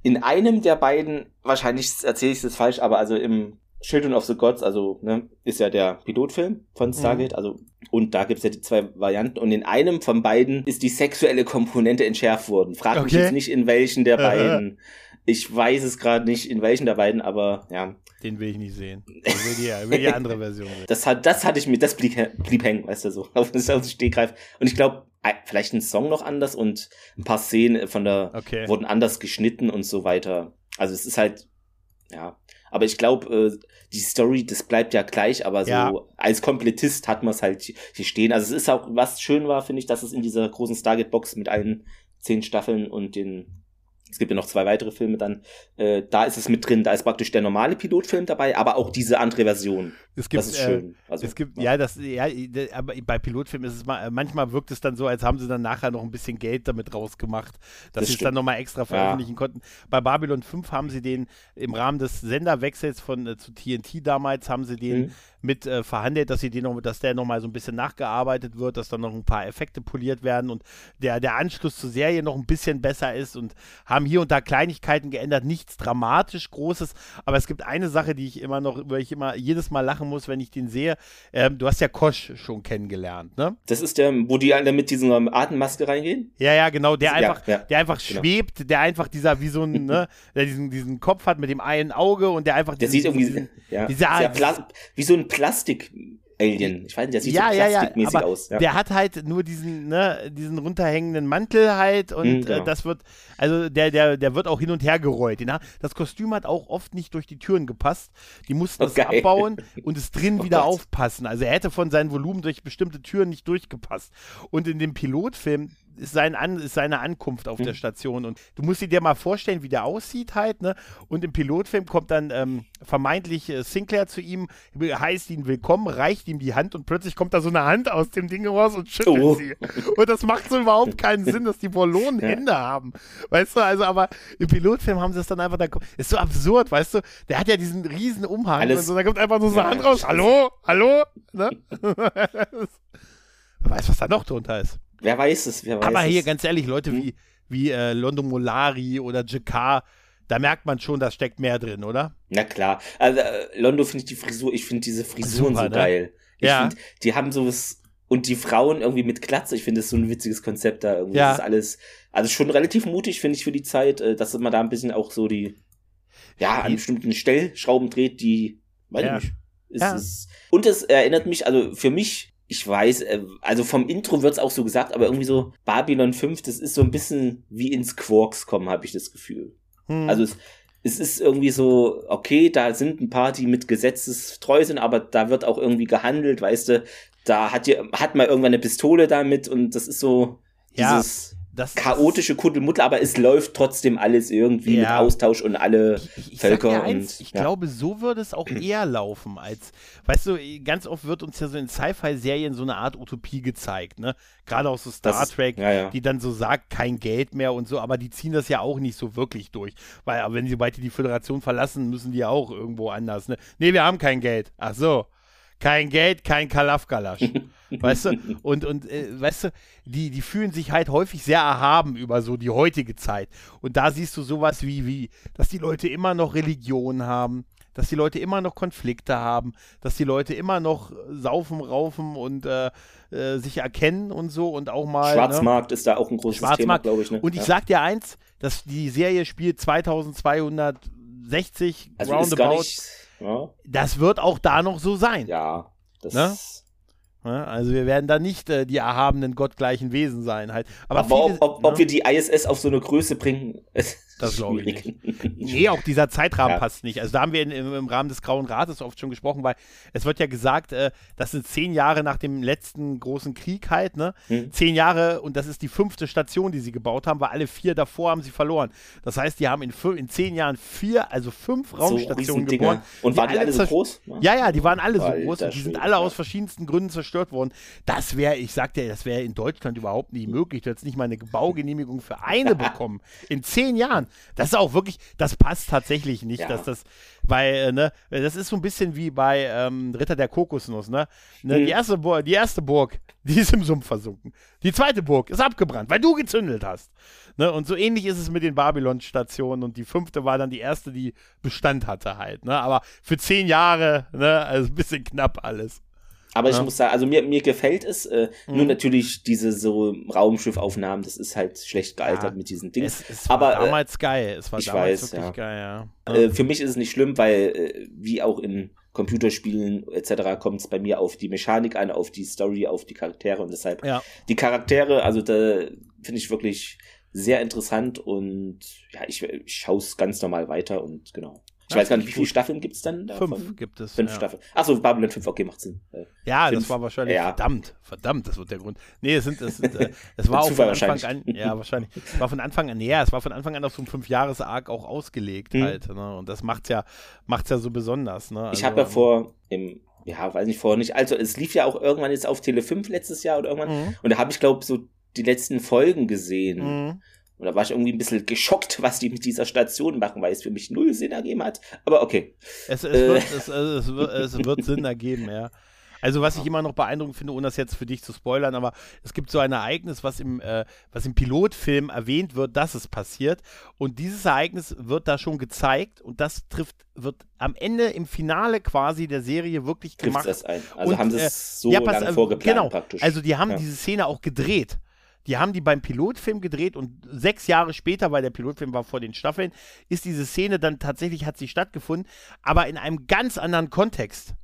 In einem der beiden, wahrscheinlich erzähle ich es falsch, aber also im Children of the Gods, also ne, ist ja der Pilotfilm von mhm. Stargate, mhm. also und da gibt's ja die zwei Varianten und in einem von beiden ist die sexuelle Komponente entschärft worden. Frag okay. mich jetzt nicht in welchen der beiden. Ich weiß es gerade nicht in welchen der beiden, aber ja. Den will ich nicht sehen. Ich will die, will die andere Version sehen. Das hat, das hatte ich mir, das blieb, blieb hängen, weißt du so, auf den Stegreif. Und ich glaube, vielleicht ein Song noch anders und ein paar Szenen von der okay. wurden anders geschnitten und so weiter. Also es ist halt, ja. Aber ich glaube, äh, die Story, das bleibt ja gleich, aber so ja. als Komplettist hat man es halt hier stehen. Also es ist auch, was schön war, finde ich, dass es in dieser großen Stargate-Box mit allen zehn Staffeln und den es gibt ja noch zwei weitere Filme dann, äh, da ist es mit drin, da ist praktisch der normale Pilotfilm dabei, aber auch diese andere Version. Es gibt, das ist schön. Äh, also, es gibt, ja. ja, das, ja, aber bei Pilotfilmen ist es mal, manchmal wirkt es dann so, als haben sie dann nachher noch ein bisschen Geld damit rausgemacht, dass das sie es dann nochmal extra veröffentlichen ja. konnten. Bei Babylon 5 haben sie den im Rahmen des Senderwechsels von äh, zu TNT damals, haben sie den mhm mit äh, verhandelt, dass sie den noch, dass der nochmal so ein bisschen nachgearbeitet wird, dass dann noch ein paar Effekte poliert werden und der, der Anschluss zur Serie noch ein bisschen besser ist und haben hier und da Kleinigkeiten geändert, nichts dramatisch Großes, aber es gibt eine Sache, die ich immer noch, über ich immer jedes Mal lachen muss, wenn ich den sehe. Ähm, du hast ja Kosch schon kennengelernt, ne? Das ist der, wo die alle mit dieser Atemmaske reingehen? Ja, ja, genau, der einfach, ja, der einfach genau. schwebt, der einfach dieser, wie so ein, ne, der diesen, diesen Kopf hat mit dem einen Auge und der einfach der diesen, sieht irgendwie, diesen, ja, dieser, wie so ein Plastik Alien. Ich weiß nicht, der sieht ja, so plastikmäßig ja, ja, aus. Ja. Der hat halt nur diesen, ne, diesen runterhängenden Mantel halt und mhm, genau. äh, das wird, also der, der, der wird auch hin und her gerollt. Den, das Kostüm hat auch oft nicht durch die Türen gepasst. Die mussten es okay. abbauen und es drin oh wieder Gott. aufpassen. Also er hätte von seinem Volumen durch bestimmte Türen nicht durchgepasst. Und in dem Pilotfilm, ist, sein An, ist seine Ankunft auf mhm. der Station. Und du musst dir mal vorstellen, wie der aussieht halt, ne? Und im Pilotfilm kommt dann ähm, vermeintlich äh, Sinclair zu ihm, heißt ihn willkommen, reicht ihm die Hand und plötzlich kommt da so eine Hand aus dem Ding raus und schüttelt oh. sie. Und das macht so überhaupt keinen Sinn, dass die Wollonen ja. Hände haben. Weißt du, also aber im Pilotfilm haben sie es dann einfach, da ist so absurd, weißt du? Der hat ja diesen riesen Umhang Alles. und so, da kommt einfach nur so eine Hand raus. Hallo? Hallo? Ne? Wer weiß, was da noch drunter ist. Wer weiß es, wer weiß Aber hier, ganz ehrlich, Leute hm? wie, wie äh, Londo Molari oder Jakar, da merkt man schon, da steckt mehr drin, oder? Na klar. Also, äh, Londo finde ich die Frisur, ich finde diese Frisuren Super, so ne? geil. Ich ja. finde, die haben sowas, und die Frauen irgendwie mit Glatze, ich finde das so ein witziges Konzept da irgendwie. Ja. Das ist alles, also schon relativ mutig, finde ich, für die Zeit, äh, dass man da ein bisschen auch so die, ja, an bestimmten Stellschrauben dreht, die, weiß ja. ich nicht. Ist, ja. und es erinnert mich, also für mich ich weiß, äh, also vom Intro wird's auch so gesagt, aber irgendwie so Babylon 5, das ist so ein bisschen wie ins Quarks kommen, habe ich das Gefühl. Hm. Also es, es ist irgendwie so, okay, da sind ein paar, die mit gesetzestreu sind, aber da wird auch irgendwie gehandelt, weißt du, da hat, die, hat mal irgendwann eine Pistole damit und das ist so dieses ja das, chaotische Kuddelmuddel, aber es läuft trotzdem alles irgendwie ja. mit Austausch und alle ich, ich Völker. Eins, und, ich ja. glaube, so würde es auch eher laufen, als, weißt du, ganz oft wird uns ja so in Sci-Fi-Serien so eine Art Utopie gezeigt, ne? Gerade auch so Star das Trek, ja, die dann so sagt, kein Geld mehr und so, aber die ziehen das ja auch nicht so wirklich durch. Weil, wenn sie weiter die Föderation verlassen, müssen die ja auch irgendwo anders, ne? Nee, wir haben kein Geld. Ach so kein Geld, kein Kalafkalasch. weißt du? Und, und äh, weißt du, die, die fühlen sich halt häufig sehr erhaben über so die heutige Zeit. Und da siehst du sowas wie, wie, dass die Leute immer noch Religion haben, dass die Leute immer noch Konflikte haben, dass die Leute immer noch saufen, raufen und äh, äh, sich erkennen und so und auch mal. Ne? Schwarzmarkt ne? ist da auch ein großes Thema, glaube ich. Ne? Und ich ja. sag dir eins, dass die Serie spielt 2260 also roundabout. Nicht ja. Das wird auch da noch so sein. Ja, das ne? Ja, also wir werden da nicht äh, die erhabenen gottgleichen Wesen sein halt. Aber, Aber viele, ob, ob, ne? ob, wir die ISS auf so eine Größe bringen, das glaube ich nicht. nee, auch dieser Zeitrahmen ja. passt nicht. Also da haben wir in, im, Rahmen des Grauen Rates oft schon gesprochen, weil es wird ja gesagt, äh, das sind zehn Jahre nach dem letzten großen Krieg halt, ne? Hm. Zehn Jahre und das ist die fünfte Station, die sie gebaut haben, weil alle vier davor haben sie verloren. Das heißt, die haben in, in zehn Jahren vier, also fünf Raumstationen so gebaut. Und waren die alle so groß? Ja, ja, die waren alle so groß und die sind alle aus verschiedensten Gründen zerstört worden. Das wäre, ich sagte, das wäre in Deutschland überhaupt nicht möglich. Du hättest nicht mal eine Baugenehmigung für eine bekommen. In zehn Jahren. Man, das ist auch wirklich, das passt tatsächlich nicht, ja. dass das, weil, äh, ne, das ist so ein bisschen wie bei ähm, Ritter der Kokosnuss, ne? ne mhm. die, erste Burg, die erste Burg, die ist im Sumpf versunken. Die zweite Burg ist abgebrannt, weil du gezündelt hast. Ne? Und so ähnlich ist es mit den Babylon-Stationen und die fünfte war dann die erste, die Bestand hatte halt. Ne? Aber für zehn Jahre, ne, also ein bisschen knapp alles. Aber ja. ich muss sagen, also mir, mir gefällt es. Äh, mhm. Nur natürlich diese so Raumschiffaufnahmen, das ist halt schlecht gealtert ja. mit diesen Dingen. Es, es war Aber, äh, damals äh, geil. Es war ich damals weiß, wirklich ja. geil, ja. Äh, für mich ist es nicht schlimm, weil äh, wie auch in Computerspielen etc. kommt es bei mir auf die Mechanik an, auf die Story, auf die Charaktere und deshalb ja. die Charaktere, also da finde ich wirklich sehr interessant und ja, ich, ich schaue es ganz normal weiter und genau. Ich weiß gar nicht, wie viele Staffeln gibt es dann davon? Fünf gibt es. Fünf ja. Staffeln. Achso, Babylon 5, okay, macht Sinn. Äh, ja, fünf. das war wahrscheinlich, ja. verdammt, verdammt, das wird der Grund. Nee, es sind, es sind, äh, es war auch von Anfang an, ja, wahrscheinlich, es war von Anfang an, ja, es war von Anfang an auf so ein Fünf-Jahres-Arc auch ausgelegt mhm. halt, ne? und das macht's ja, macht's ja so besonders, ne? Also, ich habe ja vor, im, ja, weiß nicht, vorher nicht, also es lief ja auch irgendwann jetzt auf Tele 5 letztes Jahr oder irgendwann, mhm. und da habe ich, glaube so die letzten Folgen gesehen. Mhm. Und da war ich irgendwie ein bisschen geschockt, was die mit dieser Station machen, weil es für mich null Sinn ergeben hat. Aber okay. Es, es, äh. wird, es, es, wird, es wird Sinn ergeben, ja. Also was ich immer noch beeindruckend finde, ohne das jetzt für dich zu spoilern, aber es gibt so ein Ereignis, was im, äh, was im Pilotfilm erwähnt wird, dass es passiert. Und dieses Ereignis wird da schon gezeigt und das trifft, wird am Ende im Finale quasi der Serie wirklich Trifft gemacht. Das ein. Also und, haben sie es äh, so ja, pass, lange vorgeplant genau, praktisch. Also die haben ja. diese Szene auch gedreht. Die haben die beim Pilotfilm gedreht und sechs Jahre später, weil der Pilotfilm war vor den Staffeln, ist diese Szene dann tatsächlich, hat sie stattgefunden, aber in einem ganz anderen Kontext.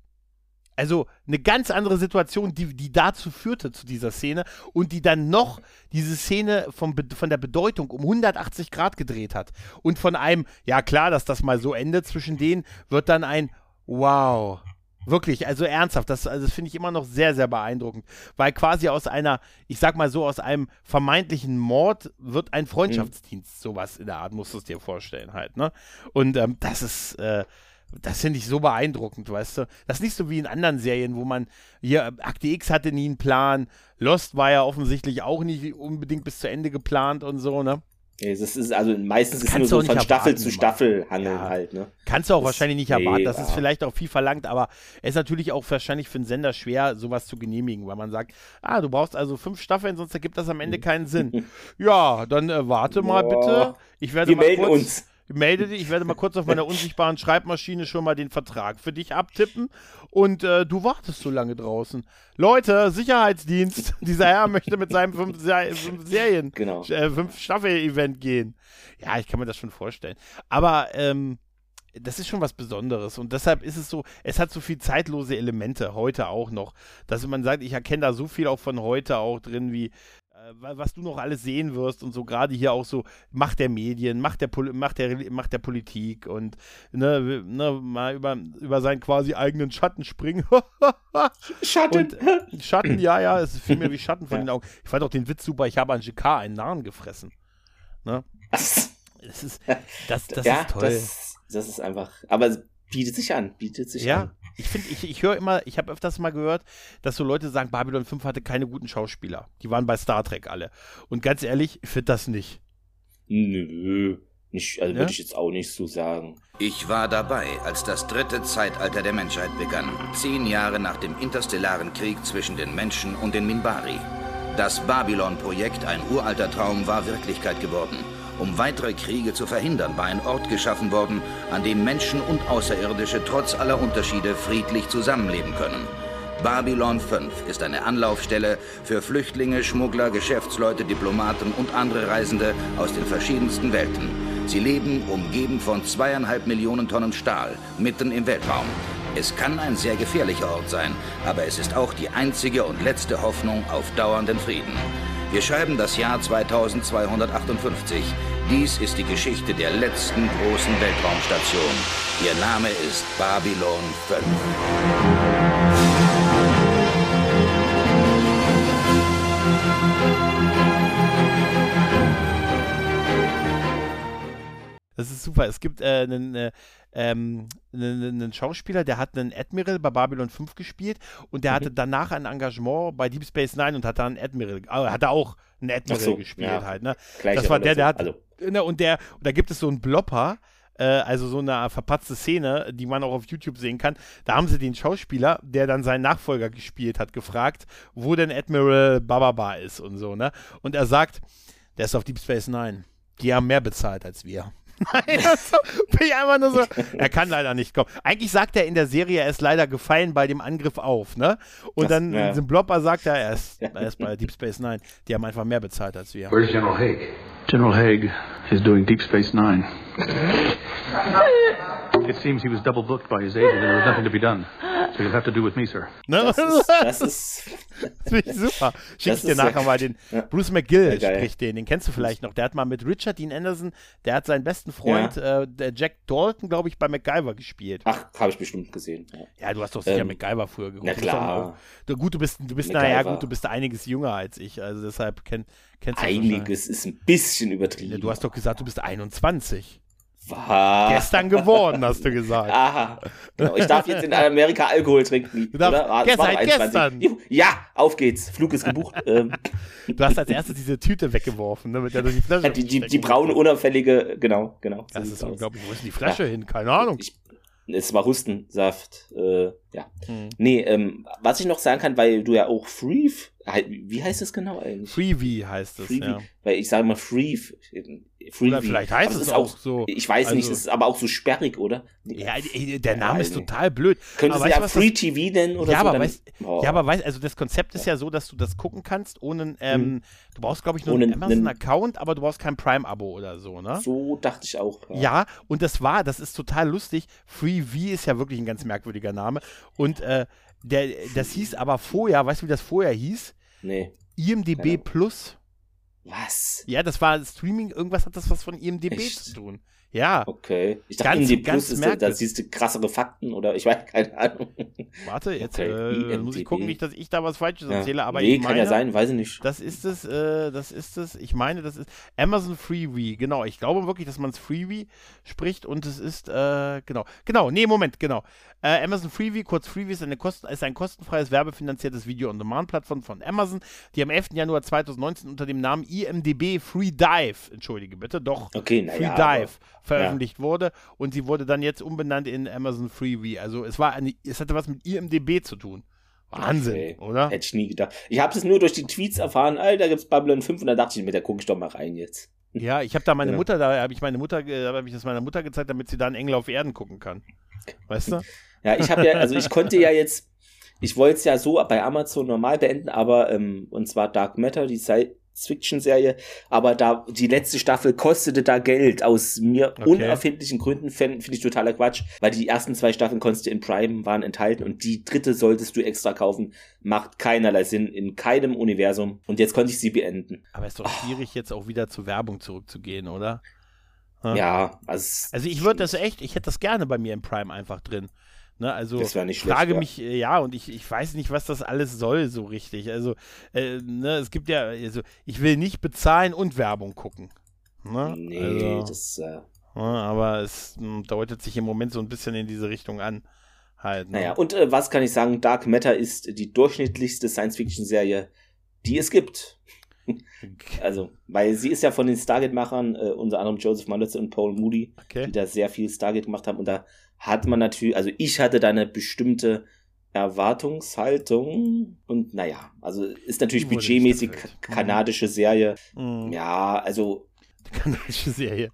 Also eine ganz andere Situation, die, die dazu führte, zu dieser Szene und die dann noch diese Szene vom, von der Bedeutung um 180 Grad gedreht hat. Und von einem, ja klar, dass das mal so endet zwischen denen, wird dann ein Wow. Wirklich, also ernsthaft, das, also das finde ich immer noch sehr, sehr beeindruckend. Weil quasi aus einer, ich sag mal so, aus einem vermeintlichen Mord wird ein Freundschaftsdienst, mhm. sowas in der Art, musst du es dir vorstellen halt, ne? Und ähm, das ist, äh, das finde ich so beeindruckend, weißt du? Das ist nicht so wie in anderen Serien, wo man, hier, Akte X hatte nie einen Plan, Lost war ja offensichtlich auch nicht unbedingt bis zu Ende geplant und so, ne? Es ist also meistens ist nur so von Staffel zu Staffel hangeln ja. halt, ne? Kannst du auch das, wahrscheinlich nicht erwarten. Nee, das ist vielleicht auch viel verlangt, aber es ist natürlich auch wahrscheinlich für einen Sender schwer, sowas zu genehmigen, weil man sagt, ah, du brauchst also fünf Staffeln, sonst ergibt das am Ende keinen Sinn. ja, dann äh, warte mal bitte. Ich werde Wir mal melden kurz, uns melde dich, ich werde mal kurz auf meiner unsichtbaren Schreibmaschine schon mal den Vertrag für dich abtippen und äh, du wartest so lange draußen. Leute, Sicherheitsdienst, dieser Herr möchte mit seinem fünf, fünf Serien, genau. äh, fünf Staffel-Event gehen. Ja, ich kann mir das schon vorstellen. Aber ähm, das ist schon was Besonderes und deshalb ist es so, es hat so viel zeitlose Elemente heute auch noch, dass man sagt, ich erkenne da so viel auch von heute auch drin, wie was du noch alles sehen wirst und so gerade hier auch so Macht der Medien, Macht der, Pol Macht der, Macht der Politik und ne, ne, mal über, über seinen quasi eigenen Schatten springen. Schatten! Und, Schatten, ja, ja, es ist viel mehr wie Schatten von ja. den Augen. Ich fand auch den Witz super, ich habe an GK einen Narren gefressen. Ne? Das ist, das, das ja, ist toll. Das, das ist einfach, aber bietet sich an, bietet sich ja. an. Ich finde, ich, ich höre immer, ich habe öfters mal gehört, dass so Leute sagen, Babylon 5 hatte keine guten Schauspieler. Die waren bei Star Trek alle. Und ganz ehrlich, ich finde das nicht. Nö. Nicht, also ja? würde ich jetzt auch nicht so sagen. Ich war dabei, als das dritte Zeitalter der Menschheit begann. Zehn Jahre nach dem interstellaren Krieg zwischen den Menschen und den Minbari. Das Babylon-Projekt, ein uralter Traum, war Wirklichkeit geworden. Um weitere Kriege zu verhindern, war ein Ort geschaffen worden, an dem Menschen und Außerirdische trotz aller Unterschiede friedlich zusammenleben können. Babylon 5 ist eine Anlaufstelle für Flüchtlinge, Schmuggler, Geschäftsleute, Diplomaten und andere Reisende aus den verschiedensten Welten. Sie leben umgeben von zweieinhalb Millionen Tonnen Stahl, mitten im Weltraum. Es kann ein sehr gefährlicher Ort sein, aber es ist auch die einzige und letzte Hoffnung auf dauernden Frieden. Wir schreiben das Jahr 2258. Dies ist die Geschichte der letzten großen Weltraumstation. Ihr Name ist Babylon 5. Das ist super. Es gibt äh, einen, äh, ähm, einen, Schauspieler, der hat einen Admiral bei Babylon 5 gespielt und der mhm. hatte danach ein Engagement bei Deep Space Nine und hat dann einen Admiral, äh, hat er auch einen Admiral so, gespielt ja. halt, ne? das war der, der hat, also. ne, und der, und da gibt es so einen Blopper, äh, also so eine verpatzte Szene, die man auch auf YouTube sehen kann. Da haben sie den Schauspieler, der dann seinen Nachfolger gespielt hat, gefragt, wo denn Admiral Bababa ist und so, ne? Und er sagt, der ist auf Deep Space Nine. Die haben mehr bezahlt als wir. Nein, also, bin ich einfach nur so. Er kann leider nicht kommen. Eigentlich sagt er in der Serie, er ist leider gefallen bei dem Angriff auf, ne? Und das, dann ja. in diesem Blopper sagt er, er ist, er ist bei Deep Space Nine. Die haben einfach mehr bezahlt als wir. Where's General Haig? General Haig is doing Deep Space Nine. It seems he was double booked by his agent and there was nothing to be done. So you'll have to do with me, sir. Ne? Das ist, das ist, das ist super. Schick ich dir nachher ja, mal den. Ja. Bruce McGill ja, spricht den. Den kennst du vielleicht noch. Der hat mal mit Richard Dean Anderson, der hat seinen besten Freund, äh, der Jack Dalton, glaube ich, bei MacGyver gespielt. Ach, habe ich bestimmt gesehen. Ja, du hast doch sicher ähm, MacGyver früher geguckt. Na klar. Du, gut, du bist, du bist, naja, gut, du bist einiges jünger als ich. Also deshalb kenn, kennst du Einiges ist ein bisschen übertrieben. Du hast doch gesagt, du bist 21. Was? Gestern geworden, hast du gesagt. Aha. Genau. Ich darf jetzt in Amerika Alkohol trinken. Du darfst, oder? Ah, gestern, gestern. Ja, auf geht's. Flug ist gebucht. Ähm. Du hast als erstes diese Tüte weggeworfen, ne, mit der du die Flasche. Ja, die, die, die braune, unauffällige, genau, genau. Das ist unglaublich. Wo ist denn die Flasche ja. hin? Keine Ahnung. Ich, es war Hustensaft, äh, ja. Hm. Nee, ähm, was ich noch sagen kann, weil du ja auch Free, wie heißt das genau eigentlich? Freebie heißt es, Freebie, ja. Weil ich sage mal Free, Freebie. Oder vielleicht heißt es auch, so. Ich weiß also, nicht, es ist aber auch so sperrig, oder? Ja, der Name ja, ist total blöd. Könnte es ja Free das, TV denn oder ja, so? Aber weißt, oh. Ja, aber weißt also das Konzept ist ja so, dass du das gucken kannst, ohne, ähm, hm. du brauchst, glaube ich, nur ohne, einen Amazon-Account, aber du brauchst kein Prime-Abo oder so, ne? So dachte ich auch. Ja. ja, und das war, das ist total lustig. Freevee ist ja wirklich ein ganz merkwürdiger Name. Und äh, der, das hieß aber vorher, weißt du, wie das vorher hieß? Nee. IMDB Plus. Was? Ja, das war Streaming, irgendwas hat das was von IMDB Echt? zu tun. Ja. Okay. Ich dachte, ganz, IMDb Plus ist da, siehst du krassere Fakten oder ich weiß keine Ahnung. Warte, jetzt okay. äh, muss ich gucken, nicht, dass ich da was Falsches ja. erzähle, aber nee, ich meine, kann ja sein, weiß ich nicht. Das ist es, äh, das ist es, ich meine, das ist Amazon Freebie, genau. Ich glaube wirklich, dass man es Freebie spricht und es ist, äh, genau, genau, nee, Moment, genau. Äh, Amazon Freebie, kurz Freebie, ist, eine Kosten, ist ein kostenfreies, werbefinanziertes Video-on-Demand-Plattform von Amazon, die am 11. Januar 2019 unter dem Namen IMDB Free Dive, entschuldige bitte, doch, okay, Free ja, Dive veröffentlicht ja. wurde und sie wurde dann jetzt umbenannt in Amazon Freebie. Also es war eine, es hatte was mit IMDB zu tun. Wahnsinn, okay. oder? Hätte ich nie gedacht. Ich habe es nur durch die Tweets erfahren, Alter, gibt es Babylon 5 und da dachte ich mir, da gucke ich doch mal rein jetzt. Ja, ich habe da meine genau. Mutter, da habe ich meine Mutter, da habe ich das meiner Mutter gezeigt, damit sie da einen Engel auf Erden gucken kann. Weißt du? Ja, ich habe ja, also ich konnte ja jetzt, ich wollte es ja so bei Amazon normal beenden, aber ähm, und zwar Dark Matter, die Science-Fiction-Serie, aber da die letzte Staffel kostete da Geld aus mir okay. unerfindlichen Gründen, finde find ich totaler Quatsch, weil die ersten zwei Staffeln konntest du in Prime waren enthalten und die dritte solltest du extra kaufen, macht keinerlei Sinn in keinem Universum und jetzt konnte ich sie beenden. Aber es ist doch schwierig jetzt auch wieder zur Werbung zurückzugehen, oder? Ja, also, also ich würde das echt, ich hätte das gerne bei mir im Prime einfach drin. Ne, also das nicht frage schlecht, mich, ja. Äh, ja, und ich, ich weiß nicht, was das alles soll so richtig. Also, äh, ne, es gibt ja, also ich will nicht bezahlen und Werbung gucken. Ne? Nee, also, das äh, ne, aber es m, hm, deutet sich im Moment so ein bisschen in diese Richtung an. Halt, ne? Naja, und äh, was kann ich sagen? Dark Matter ist die durchschnittlichste Science-Fiction-Serie, die es gibt. also, weil sie ist ja von den Stargate-Machern, äh, unter anderem Joseph Malitz und Paul Moody, okay. die da sehr viel Stargate gemacht haben. Und da hat man natürlich, also ich hatte da eine bestimmte Erwartungshaltung und naja, also ist natürlich budgetmäßig kanadische Serie. Mhm. Ja, also. Kanadische Serie.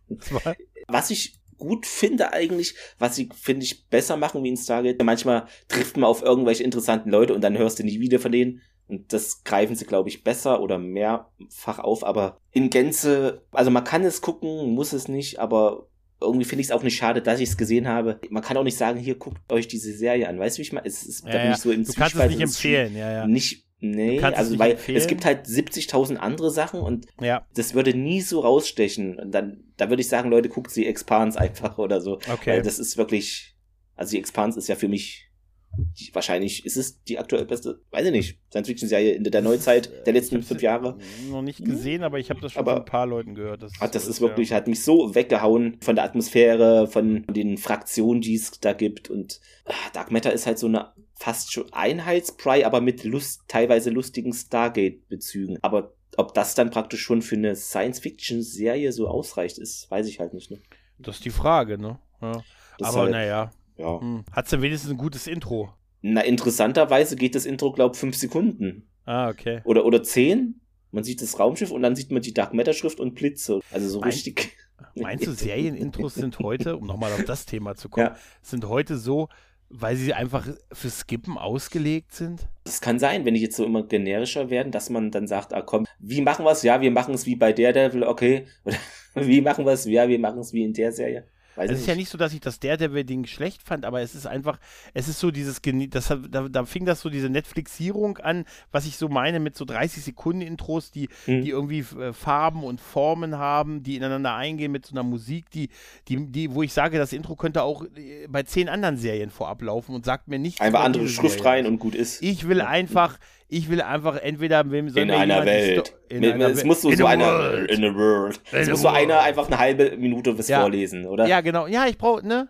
Was ich gut finde eigentlich, was sie, finde ich, besser machen wie in Stargate. Manchmal trifft man auf irgendwelche interessanten Leute und dann hörst du nie wieder von denen. Und das greifen sie, glaube ich, besser oder mehrfach auf. Aber in Gänze, also man kann es gucken, muss es nicht, aber irgendwie finde ich es auch nicht schade, dass ich es gesehen habe. Man kann auch nicht sagen, hier guckt euch diese Serie an. Weißt du, wie ich meine? Es ist, ja, da bin ich so im Du kannst es nicht empfehlen, ja, ja. Nicht, nee, also weil empfehlen. es gibt halt 70.000 andere Sachen und ja. das würde nie so rausstechen. Und dann, da würde ich sagen, Leute, guckt sie Expans einfach oder so. Okay. Weil das ist wirklich, also die Expans ist ja für mich die, wahrscheinlich ist es die aktuell beste, weiß ich nicht, Science-Fiction-Serie in der Neuzeit der letzten fünf Jahre. Noch nicht gesehen, aber ich habe das schon aber, von ein paar Leuten gehört. Das, ah, das ist wirklich, ja. hat mich so weggehauen von der Atmosphäre, von den Fraktionen, die es da gibt. Und ach, Dark Matter ist halt so eine fast schon Einheitspry, aber mit Lust, teilweise lustigen Stargate-Bezügen. Aber ob das dann praktisch schon für eine Science-Fiction-Serie so ausreicht, ist, weiß ich halt nicht. Ne? Das ist die Frage, ne? Ja. Aber halt, naja. Ja. Hm. Hat denn wenigstens ein gutes Intro? Na, interessanterweise geht das Intro, glaub fünf Sekunden. Ah, okay. Oder, oder zehn. Man sieht das Raumschiff und dann sieht man die Dark Matter Schrift und Blitze. Also so mein, richtig. Meinst du, Serienintros sind heute, um nochmal auf das Thema zu kommen, ja. sind heute so, weil sie einfach für Skippen ausgelegt sind? Das kann sein, wenn die jetzt so immer generischer werden, dass man dann sagt, ah komm, wie machen wir es? Ja, wir machen es wie bei Daredevil, okay. Oder wie machen wir es? Ja, wir machen es wie in der Serie. Weiß es ist ja nicht so, dass ich das Daredevil-Ding schlecht fand, aber es ist einfach, es ist so dieses, das, da, da fing das so diese Netflixierung an, was ich so meine mit so 30 Sekunden Intros, die, mhm. die irgendwie äh, Farben und Formen haben, die ineinander eingehen mit so einer Musik, die, die, die, wo ich sage, das Intro könnte auch äh, bei zehn anderen Serien vorab laufen und sagt mir nicht. Einfach andere Schrift rein und gut ist. Ich will einfach, ich will einfach entweder wem in einer Welt. In Mit, einer es muss so, so einer in a world. Es muss so einer einfach eine halbe Minute was ja. vorlesen, oder? Ja, genau. Ja, ich brauche, ne?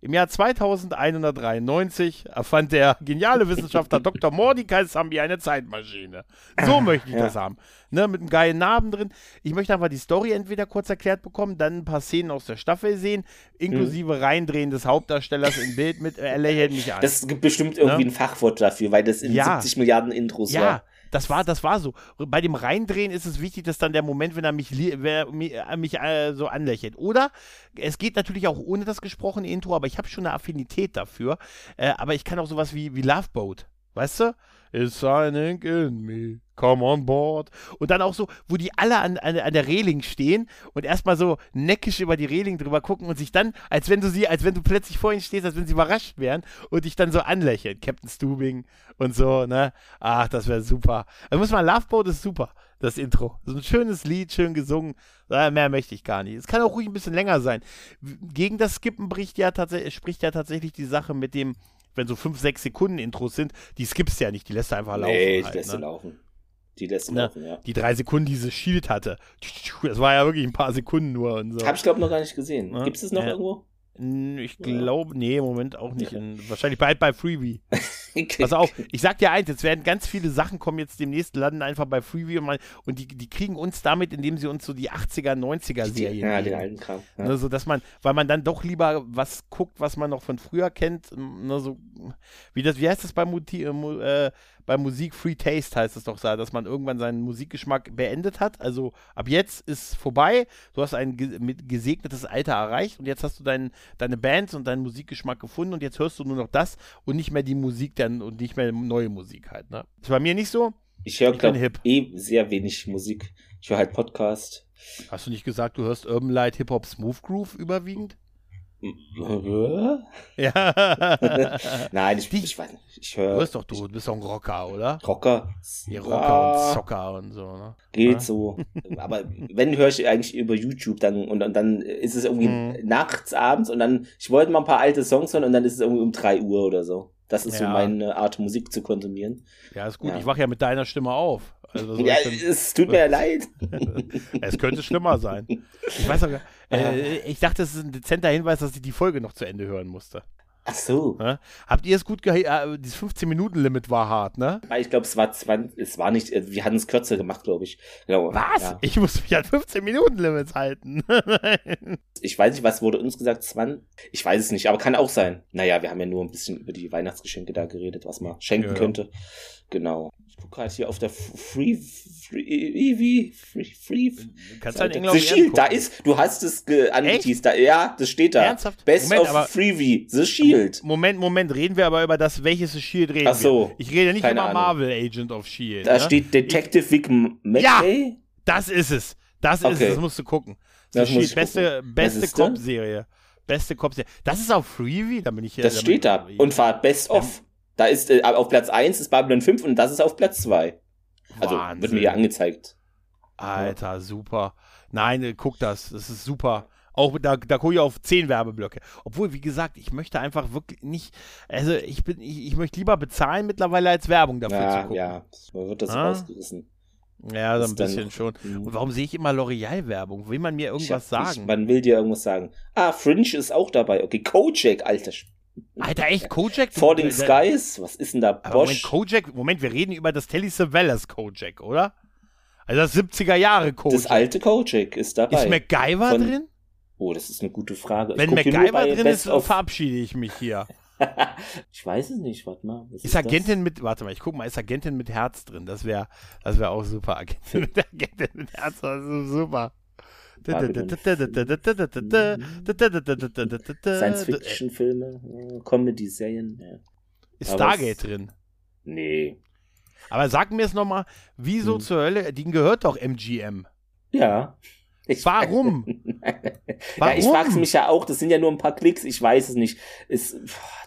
Im Jahr 2193 erfand der geniale Wissenschaftler Dr. Mordecai Sambi eine Zeitmaschine. So möchte ich ja. das haben. Ne, mit einem geilen Namen drin. Ich möchte einfach die Story entweder kurz erklärt bekommen, dann ein paar Szenen aus der Staffel sehen, inklusive mhm. Reindrehen des Hauptdarstellers im Bild mit Er lächelt mich an. Das gibt bestimmt irgendwie ne? ein Fachwort dafür, weil das in ja. 70 Milliarden Intros ja. war. Das war, das war so. Bei dem Reindrehen ist es wichtig, dass dann der Moment, wenn er mich, wenn er äh, mich äh, so anlächelt. Oder es geht natürlich auch ohne das gesprochene Intro, aber ich habe schon eine Affinität dafür. Äh, aber ich kann auch sowas wie, wie Love Boat. Weißt du? It's signing in me. Come on board. Und dann auch so, wo die alle an, an, an der Reling stehen und erstmal so neckisch über die Reling drüber gucken und sich dann, als wenn du sie, als wenn du plötzlich vor ihnen stehst, als wenn sie überrascht wären und dich dann so anlächeln. Captain Stubing und so, ne? Ach, das wäre super. Da muss man, Loveboat ist super, das Intro. So ein schönes Lied, schön gesungen. Mehr möchte ich gar nicht. Es kann auch ruhig ein bisschen länger sein. Gegen das Skippen bricht ja spricht ja tatsächlich die Sache mit dem, wenn so 5, 6 Sekunden Intros sind, die skippst ja nicht, die lässt du einfach laufen. Nee, die halt, lässt ne? du laufen. Die lässt du ne? laufen, ja. Die drei Sekunden, die dieses Shield hatte, das war ja wirklich ein paar Sekunden nur und so. Hab ich glaube noch gar nicht gesehen. Ne? Gibt es es noch ja. irgendwo? Ich glaube, nee, im Moment auch nicht. In, wahrscheinlich bald bei Freebie. Pass auf, ich sag dir eins, jetzt werden ganz viele Sachen kommen jetzt demnächst, landen einfach bei Freebie und, mal, und die, die kriegen uns damit, indem sie uns so die 80er, 90er Serien Ja, den alten Kram. Ja. Ne, so, dass man, weil man dann doch lieber was guckt, was man noch von früher kennt, ne, so, wie das, wie heißt das bei, Muti, äh, bei Musik Free Taste heißt es doch, dass man irgendwann seinen Musikgeschmack beendet hat. Also ab jetzt ist vorbei. Du hast ein gesegnetes Alter erreicht und jetzt hast du dein, deine Bands und deinen Musikgeschmack gefunden und jetzt hörst du nur noch das und nicht mehr die Musik dann und nicht mehr neue Musik halt. Ne? Ist bei mir nicht so. Ich höre, glaube eh sehr wenig Musik. Ich höre halt Podcast. Hast du nicht gesagt, du hörst Urban Light, Hip Hop, Smooth Groove überwiegend? Ja. Nein, ich, ich weiß nicht. Ich höre. Du bist doch du, du bist doch ein Rocker, oder? Rocker? Ja, Rocker ja. und Zocker und so, ne? Geht ja? so. Aber wenn höre ich eigentlich über YouTube dann und, und dann ist es irgendwie mhm. nachts, abends und dann, ich wollte mal ein paar alte Songs hören und dann ist es irgendwie um 3 Uhr oder so. Das ist so meine Art, Musik zu konsumieren. Ja, ist gut. Ich wache ja mit deiner Stimme auf. Also ja, es tut mir leid. es könnte schlimmer sein. Ich weiß auch, äh, ich dachte, es ist ein dezenter Hinweis, dass ich die Folge noch zu Ende hören musste. Ach so. Ja? Habt ihr es gut gehört? Äh, dieses 15-Minuten-Limit war hart, ne? Ich glaube, es war 20, es war nicht, äh, wir hatten es kürzer gemacht, glaube ich. Genau, was? Ja. Ich muss mich an 15-Minuten-Limits halten. ich weiß nicht, was wurde uns gesagt? 20? Ich weiß es nicht, aber kann auch sein. Naja, wir haben ja nur ein bisschen über die Weihnachtsgeschenke da geredet, was man schenken ja. könnte. Genau. Ich gucke gerade hier auf der Free, Free, Free, Free, Free. Kannst du in England The Shield, da ist, du hast es angeteased, da, ja, das steht da. Ernsthaft? Best Moment, of Freebie, The Shield. Moment, Moment, reden wir aber über das, welches The Shield reden Ach so. Wir. Ich rede nicht über. Marvel Agent of Shield. Da ne? steht Detective Vic McKay. Ja, das ist es. Das okay. ist es, das musst du gucken. The das Shield, beste, beste Cop-Serie. Beste Cop-Serie. Das ist auf Freebie, da bin ich hier. Das steht da. Und war Best of. Da ist äh, auf Platz 1 ist Babylon 5 und das ist auf Platz 2. Also wird mir hier angezeigt. Alter, super. Nein, äh, guck das. Das ist super. Auch da, da gucke ich auf 10 Werbeblöcke. Obwohl, wie gesagt, ich möchte einfach wirklich nicht, also ich bin, ich, ich möchte lieber bezahlen mittlerweile als Werbung dafür ja, zu gucken. Ja, man wird das ah? rausgerissen. Ja, so ein bisschen schon. Hm. Und warum sehe ich immer L'Oreal-Werbung? Will man mir irgendwas hab, sagen? Ich, man will dir irgendwas sagen. Ah, Fringe ist auch dabei. Okay, Kojak, alter. Alter, echt? Kojak? Falling Skies? Was ist denn da? Bosch? Moment, Kojak, Moment, wir reden über das Telly Savalas Kojak, oder? Also das 70er Jahre Kojak. Das alte Kojak ist dabei. Ist MacGyver Von, drin? Oh, das ist eine gute Frage. Wenn MacGyver drin ist, verabschiede ich mich hier. ich weiß es nicht, warte mal. Ist, ist, Agentin das? mit, warte mal, ich guck mal, ist Agentin mit Herz drin? Das wäre das wär auch super. Agentin mit, Agentin mit Herz, das ist super. Science-Fiction-Filme, Comedy-Serien. Ja. Ist Stargate drin? Nee. Aber sag mir es nochmal, wieso hm. zur Hölle, die gehört doch MGM. Ja. Ich Warum? Warum? Ja, ich frage mich ja auch, das sind ja nur ein paar Klicks, ich weiß es nicht. Es,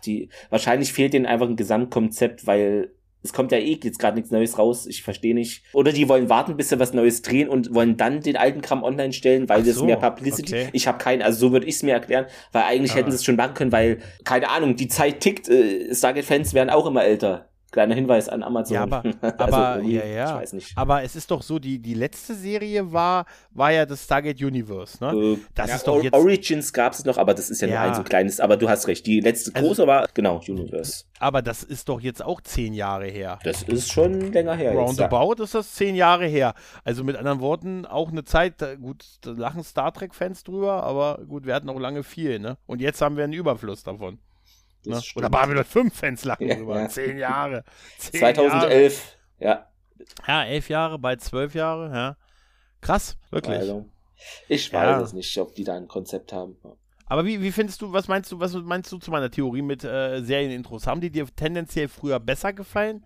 die, wahrscheinlich fehlt denen einfach ein Gesamtkonzept, weil es kommt ja eh jetzt gerade nichts Neues raus, ich verstehe nicht. Oder die wollen warten, bis sie was Neues drehen und wollen dann den alten Kram online stellen, weil so, das mehr Publicity. Okay. Ich habe keinen, also so würde ich es mir erklären, weil eigentlich ah. hätten sie es schon machen können, weil, keine Ahnung, die Zeit tickt, äh, Stargate-Fans werden auch immer älter. Kleiner Hinweis an Amazon. Ja, aber, also aber ja, ja. Ich weiß nicht. Aber es ist doch so, die, die letzte Serie war, war ja das Stargate Universe, ne? Äh, das ja, ist doch jetzt. Origins gab es noch, aber das ist ja, ja, nur ein so kleines, aber du hast recht. Die letzte also große also, war, genau, Universe. Aber das ist doch jetzt auch zehn Jahre her. Das ist schon länger her. Roundabout ist das zehn Jahre her. Also mit anderen Worten, auch eine Zeit, gut, da lachen Star Trek-Fans drüber, aber gut, wir hatten auch lange viel, ne? Und jetzt haben wir einen Überfluss davon. Ne? Oder Babylon 5 Fans lachen ja, drüber. Ja. Zehn Jahre. Zehn 2011, Jahre. ja. Ja, elf Jahre, bei zwölf Jahre, ja. Krass, wirklich. Also, ich weiß ja. es nicht, ob die da ein Konzept haben. Aber wie, wie findest du, was meinst du, was meinst du zu meiner Theorie mit äh, Serienintros? Haben die dir tendenziell früher besser gefallen?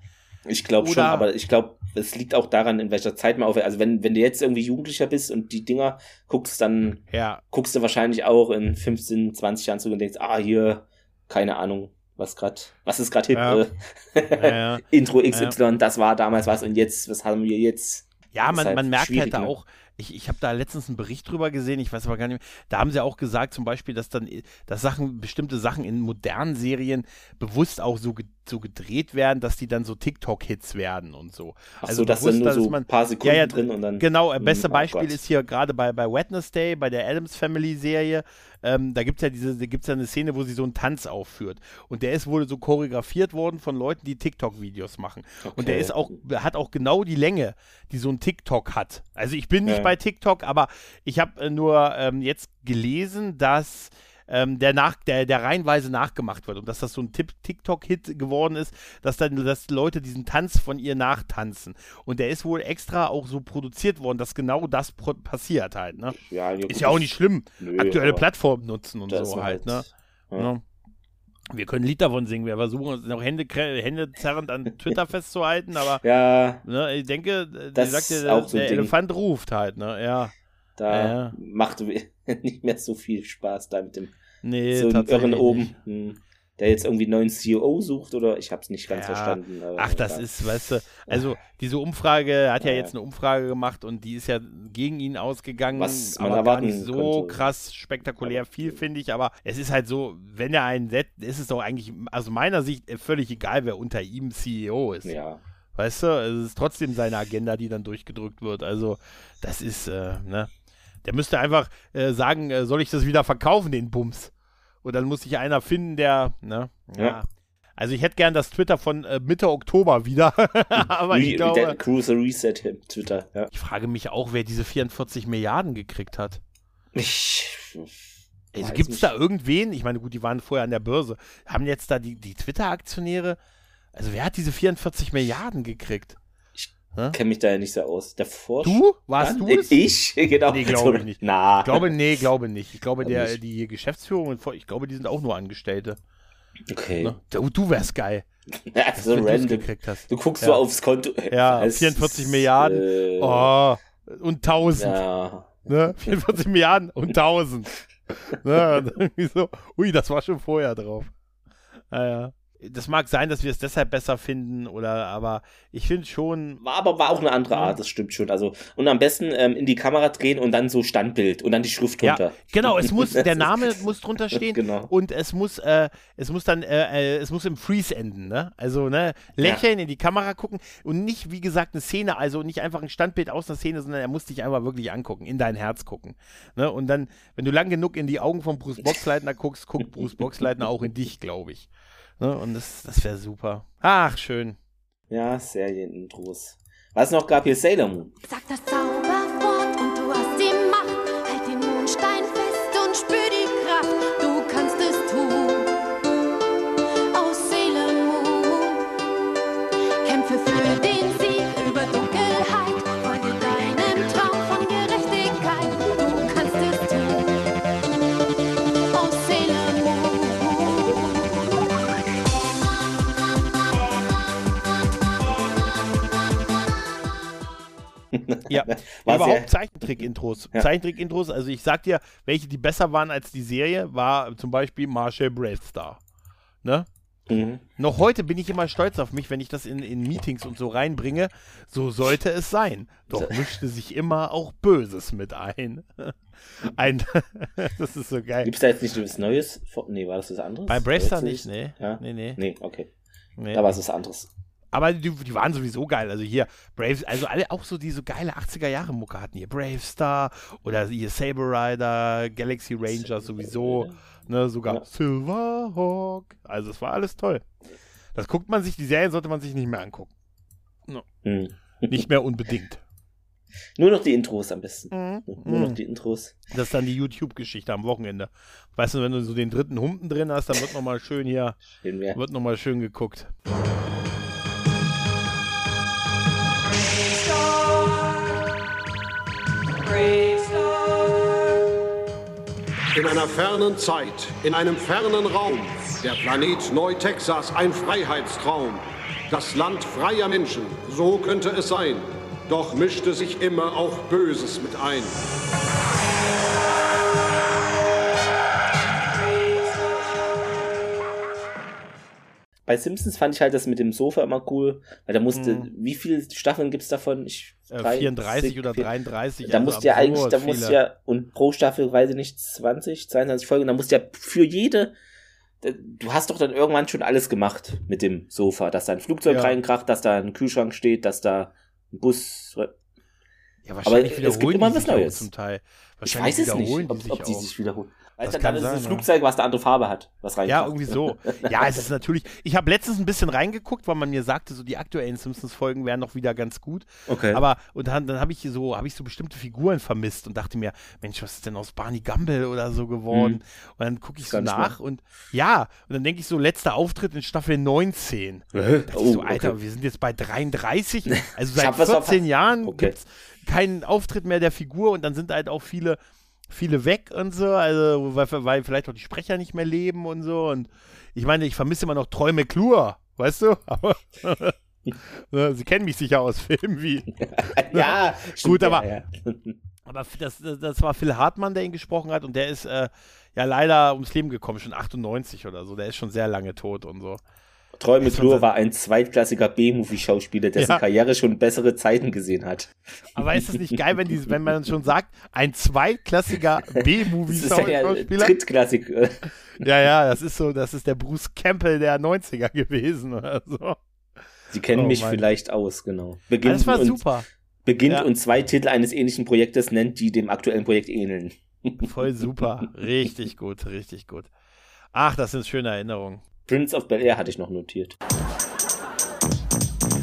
Ich glaube schon, aber ich glaube, es liegt auch daran, in welcher Zeit man auf. Also wenn, wenn du jetzt irgendwie Jugendlicher bist und die Dinger guckst, dann ja. guckst du wahrscheinlich auch in 15, 20 Jahren zu und denkst, ah, hier keine Ahnung, was gerade, was ist gerade hip, ja. Äh, ja, ja. Intro XY, das war damals was und jetzt, was haben wir jetzt? Ja, man, halt man merkt halt da auch, ich, ich habe da letztens einen Bericht drüber gesehen, ich weiß aber gar nicht mehr. Da haben sie auch gesagt, zum Beispiel, dass dann, dass Sachen, bestimmte Sachen in modernen Serien bewusst auch so, so gedreht werden, dass die dann so TikTok-Hits werden und so. Ach also so, dass bewusst, dann nur so man, ein paar Sekunden ja, ja, drin und dann. Genau, äh, beste oh Beispiel Gott. ist hier gerade bei, bei Wednesday, bei der Adams Family Serie. Ähm, da gibt es ja diese, da gibt's ja eine Szene, wo sie so einen Tanz aufführt. Und der ist wohl so choreografiert worden von Leuten, die TikTok-Videos machen. Okay. Und der ist auch, hat auch genau die Länge, die so ein TikTok hat. Also ich bin nicht ja. Bei TikTok, aber ich habe äh, nur ähm, jetzt gelesen, dass ähm, der, nach, der, der reihenweise nachgemacht wird und dass das so ein TikTok-Hit geworden ist, dass dann dass Leute diesen Tanz von ihr nachtanzen. Und der ist wohl extra auch so produziert worden, dass genau das passiert halt. Ne? Ja, ist ja auch nicht schlimm. Nö, Aktuelle Plattformen nutzen und so halt. Ne? Ja. Ja. Wir können ein Lied davon singen. Wir versuchen uns noch Hände, Hände zerrend an Twitter festzuhalten, aber ja, ne, ich denke, das sagt ja, der, so der Elefant ruft halt, ne? Ja. Da ja. macht nicht mehr so viel Spaß da mit dem nee, so Irren oben. Hm der jetzt irgendwie einen neuen CEO sucht oder ich habe es nicht ganz ja, verstanden. ach, das ja. ist, weißt du, also diese Umfrage, hat ja, ja, jetzt eine Umfrage gemacht und die ist ja gegen ihn ausgegangen, Was man aber gar nicht so konnte. krass spektakulär viel, finde ich, aber es ist halt so, wenn er einen setzt, ist es doch eigentlich, aus meiner Sicht völlig egal, wer unter ihm CEO ist. Ja. Weißt du, es ist trotzdem seine Agenda, die dann durchgedrückt wird. Also, das ist, äh, ne? Der müsste einfach äh, sagen, äh, soll ich das wieder verkaufen, den Bums? Und dann muss sich einer finden, der, ne? Ja. ja. Also ich hätte gern das Twitter von äh, Mitte Oktober wieder. Aber ich glaube. Der Cruiser Reset Twitter, ja. Ich frage mich auch, wer diese 44 Milliarden gekriegt hat. Ich. Also gibt es da irgendwen? Ich meine, gut, die waren vorher an der Börse. Haben jetzt da die, die Twitter-Aktionäre? Also wer hat diese 44 Milliarden gekriegt? Kenne mich da ja nicht so aus. Der Forsch Du? Warst du es? Ich? Genau. Nee, glaube ich nicht. Na. Ich glaube, nee, glaube nicht. Ich glaube, der, die Geschäftsführung, ich glaube, die sind auch nur Angestellte. Okay. Ne? Du, du wärst geil. So random. Du guckst ja. so aufs Konto. Ja, es 44 ist, Milliarden. Äh, oh, und 1000. Ja. Ne? 44 Milliarden und 1000. ne? So, ui, das war schon vorher drauf. Naja. Das mag sein, dass wir es deshalb besser finden oder aber ich finde schon. War aber war auch eine andere Art, das stimmt schon. Also und am besten ähm, in die Kamera drehen und dann so Standbild und dann die Schrift drunter. Ja, genau, es muss der Name muss drunter stehen genau. und es muss äh, es muss dann äh, äh, es muss im Freeze enden, ne? Also ne lächeln ja. in die Kamera gucken und nicht wie gesagt eine Szene, also nicht einfach ein Standbild aus einer Szene, sondern er muss dich einfach wirklich angucken, in dein Herz gucken, ne? Und dann wenn du lang genug in die Augen von Bruce Boxleitner guckst, guckt Bruce Boxleitner auch in dich, glaube ich. Ne? Und das, das wäre super. Ach, schön. Ja, Serienintros. Was noch gab hier Sailor Moon. Sag das Zauberwort War überhaupt sehr- Zeichentrick-Intros. Ja. Zeichentrick-Intros, also ich sag dir, welche die besser waren als die Serie, war zum Beispiel Marshall Bravestar. Ne? Mhm. Noch heute bin ich immer stolz auf mich, wenn ich das in, in Meetings und so reinbringe. So sollte es sein. Doch mischte sich immer auch Böses mit ein. ein das ist so geil. Gibt es da jetzt nicht was Neues? Nee, war das was anderes? Bei Bravestar nicht, nee. Ja? Nee, nee. Nee, okay. Nee. Da war es was anderes. Aber die, die waren sowieso geil. Also hier, Braves, also alle auch so, die so geile 80er Jahre Mucke hatten. Hier Bravestar oder hier Saber Rider, Galaxy Ranger sowieso. Ne, sogar Silverhawk. Also es war alles toll. Das guckt man sich, die Serie sollte man sich nicht mehr angucken. No. Hm. Nicht mehr unbedingt. Nur noch die Intros am besten. Mhm. Nur noch die Intros. Das ist dann die YouTube-Geschichte am Wochenende. Weißt du, wenn du so den dritten Humpen drin hast, dann wird nochmal schön hier, Schön wird nochmal schön geguckt. In einer fernen Zeit, in einem fernen Raum, der Planet Neu-Texas ein Freiheitstraum. Das Land freier Menschen, so könnte es sein. Doch mischte sich immer auch Böses mit ein. Bei Simpsons fand ich halt das mit dem Sofa immer cool, weil da musste, Mhm. wie viele Staffeln gibt's davon? Ich, Äh, drei, 34 sechs, oder vier- 33, Da also musst ja eigentlich, da musst viele. ja, und pro Staffel, weiß ich nicht, 20, 22 Folgen, da musst ja für jede, du hast doch dann irgendwann schon alles gemacht mit dem Sofa, dass da ein Flugzeug Ja. reinkracht, dass da ein Kühlschrank steht, dass da ein Bus, Ja, aber wahrscheinlich es wiederholen gibt immer was Neues. zum Teil. Ich weiß es nicht, ob, ob die auch. sich wiederholen. Weißt Das du, dann ist es sein, das ja. Flugzeug, was eine andere Farbe hat, was rein. Ja, irgendwie so. Ja, es ist natürlich. Ich habe letztens ein bisschen reingeguckt, weil man mir sagte, so die aktuellen Simpsons-Folgen wären noch wieder ganz gut. Okay. Aber und dann, dann habe ich so, habe ich so bestimmte Figuren vermisst und dachte mir, Mensch, was ist denn aus Barney Gumble oder so geworden? Hm. Und dann gucke ich so nach und ja, und dann denke ich so, letzter Auftritt in Staffel 19. Hä? Da dachte ich Oh, so, Alter, okay. wir sind jetzt bei 33. Also seit hab was 14 verpasst. Jahren Okay. gibt's keinen Auftritt mehr der Figur und dann sind halt auch viele, viele weg und so, also weil, weil vielleicht auch die Sprecher nicht mehr leben und so. Und ich meine, ich vermisse immer noch Troy McClure, weißt du? Aber ne, Sie kennen mich sicher aus Filmen wie. ja, Gut, ja, aber, ja. aber das, das, das war Phil Hartmann, der ihn gesprochen hat und der ist äh, ja leider ums Leben gekommen, schon 98 oder so. Der ist schon sehr lange tot und so. Troy McClure war ein zweitklassiger B-Movie-Schauspieler, dessen Ja. Karriere schon bessere Zeiten gesehen hat. Aber ist es nicht geil, wenn, die, wenn man schon sagt, ein zweitklassiger B-Movie-Schauspieler? Drittklassik. Ja, ja, das ist so, das ist der Bruce Campbell der 90er gewesen oder so. Sie kennen Oh, mich Mann. vielleicht aus, genau. Beginnt Das war und, super. Beginnt Ja. und zwei Titel eines ähnlichen Projektes nennt, die dem aktuellen Projekt ähneln. Voll super. Richtig gut, richtig gut. Ach, das sind schöne Erinnerungen. Prince of Bel Air hatte ich noch notiert.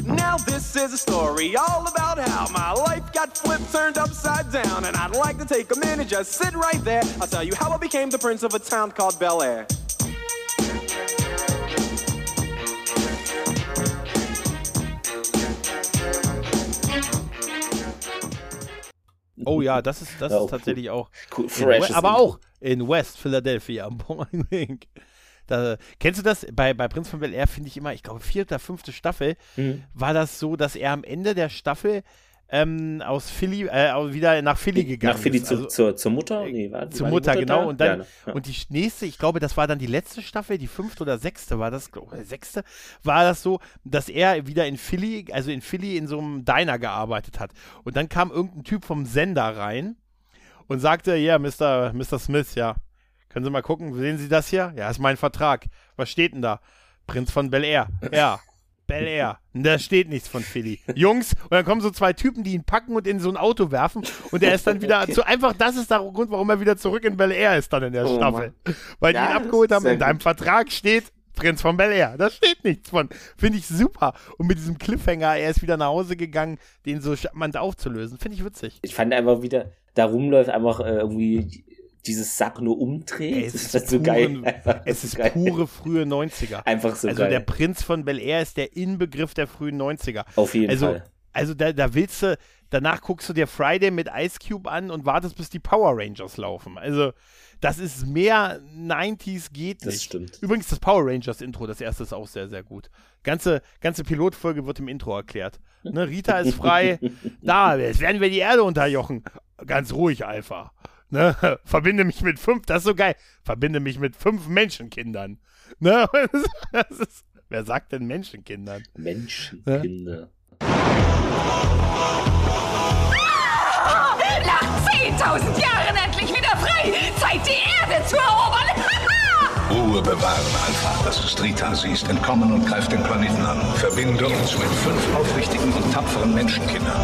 Now this is a story all about how my life got flipped, turned upside down, and I'd like to take a minute, just sit right there. I'll tell you how I became the prince of a town called Bel Air. Oh ja, das ist, das Ja, ist tatsächlich auch. Cool, in freshes We- aber auch in West Philadelphia. Boing. Da, kennst du das? Bei, bei Prinz von Bel Air finde ich immer, ich glaube, vierte, fünfte Staffel, Mhm. war das so, dass er am Ende der Staffel ähm, aus Philly, äh, wieder nach Philly gegangen Nach Philly ist. zu, Also, zur, zur Mutter? Nee, war, zur die Mutter, genau. da? Und dann Ja, ne? ja. und die nächste, ich glaube, das war dann die letzte Staffel, die fünfte oder sechste war das, glaube ich, sechste, war das so, dass er wieder in Philly, also in Philly in so einem Diner gearbeitet hat. Und dann kam irgendein Typ vom Sender rein und sagte, ja, Mr. Mr. Smith, ja, können Sie mal gucken, sehen Sie das hier? Ja, ist mein Vertrag. Was steht denn da? Prinz von Bel Air. Ja. Bel Air. Da steht nichts von Philly. Jungs, und dann kommen so zwei Typen, die ihn packen und in so ein Auto werfen. Und er ist dann wieder zu einfach, das ist der Grund, warum er wieder zurück in Bel Air ist dann in der Oh, Staffel. Mann. Weil Ja, die ihn abgeholt haben. In deinem gut. Vertrag steht Prinz von Bel Air. Da steht nichts von. Finde ich super. Und mit diesem Cliffhanger, er ist wieder nach Hause gegangen, den so charmant aufzulösen. Finde ich witzig. Ich fand einfach wieder, da rumläuft einfach äh, irgendwie dieses Sack nur umdreht. Ey, es das ist ist so pure- geil. Es ist geil. pure frühe 90er. Einfach so also geil. der Prinz von Bel Air ist der Inbegriff der frühen 90er. Auf jeden also, Fall. Also da, da willst du, danach guckst du dir Friday mit Ice Cube an und wartest, bis die Power Rangers laufen. Also das ist mehr 90s geht Das nicht. stimmt. Übrigens das Power Rangers Intro, das erste ist auch sehr, sehr gut. Ganze, ganze Pilotfolge wird im Intro erklärt. Ne, Rita ist frei. da, jetzt werden wir die Erde unterjochen. Ganz ruhig, Alpha. Ne? Verbinde mich mit fünf, das ist so geil. Verbinde mich mit fünf Menschenkindern. Ne? Das ist, wer sagt denn Menschenkindern? Menschenkinder. Nach 10.000 Jahren endlich wieder frei! Zeit, die Erde zu erobern! Ruhe bewahren, Alpha. Das ist Rita. Sie ist entkommen und greift den Planeten an. Verbinde uns mit fünf aufrichtigen und tapferen Menschenkindern.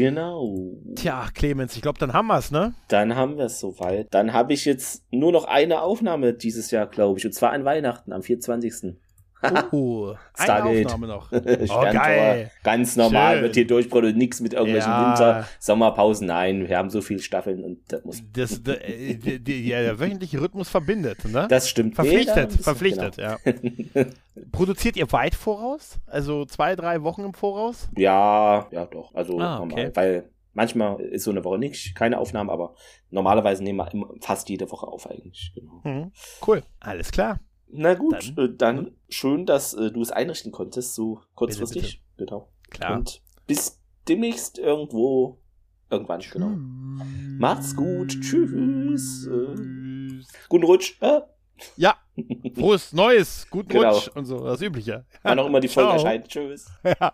Genau. Tja, Clemens, ich glaube, dann haben wir es, ne? Dann haben wir es soweit. Dann habe ich jetzt nur noch eine Aufnahme dieses Jahr, glaube ich. Und zwar an Weihnachten, am 24. Oh, eine Stargate. Aufnahme noch. Oh, geil. Ganz normal Schön. wird hier durchproduziert. Nichts mit irgendwelchen Ja. Winter-, Sommerpausen. Nein, wir haben so viele Staffeln und das muss. Das, der, äh, die, ja, der wöchentliche Rhythmus verbindet, ne? Das stimmt. Verpflichtet, Nee, verpflichtet, genau. ja. Produziert ihr weit voraus? Also zwei, drei Wochen im Voraus? Ja, ja, doch. Also Ah, normal. okay. Weil manchmal ist so eine Woche nicht, keine Aufnahme, aber normalerweise nehmen wir fast jede Woche auf eigentlich. Genau. Mhm. Cool, alles klar. Na gut, dann, äh, dann schön, dass äh, du es einrichten konntest, so kurzfristig. Genau. Klar. Und bis demnächst irgendwo, irgendwann, genau. Macht's gut. Tschüss. Äh, guten Rutsch. Äh, Ja, frohes Neues, guten Genau. Rutsch und so, das Übliche. wann auch immer die Folge Ciao. erscheint. Tschüss. Ja.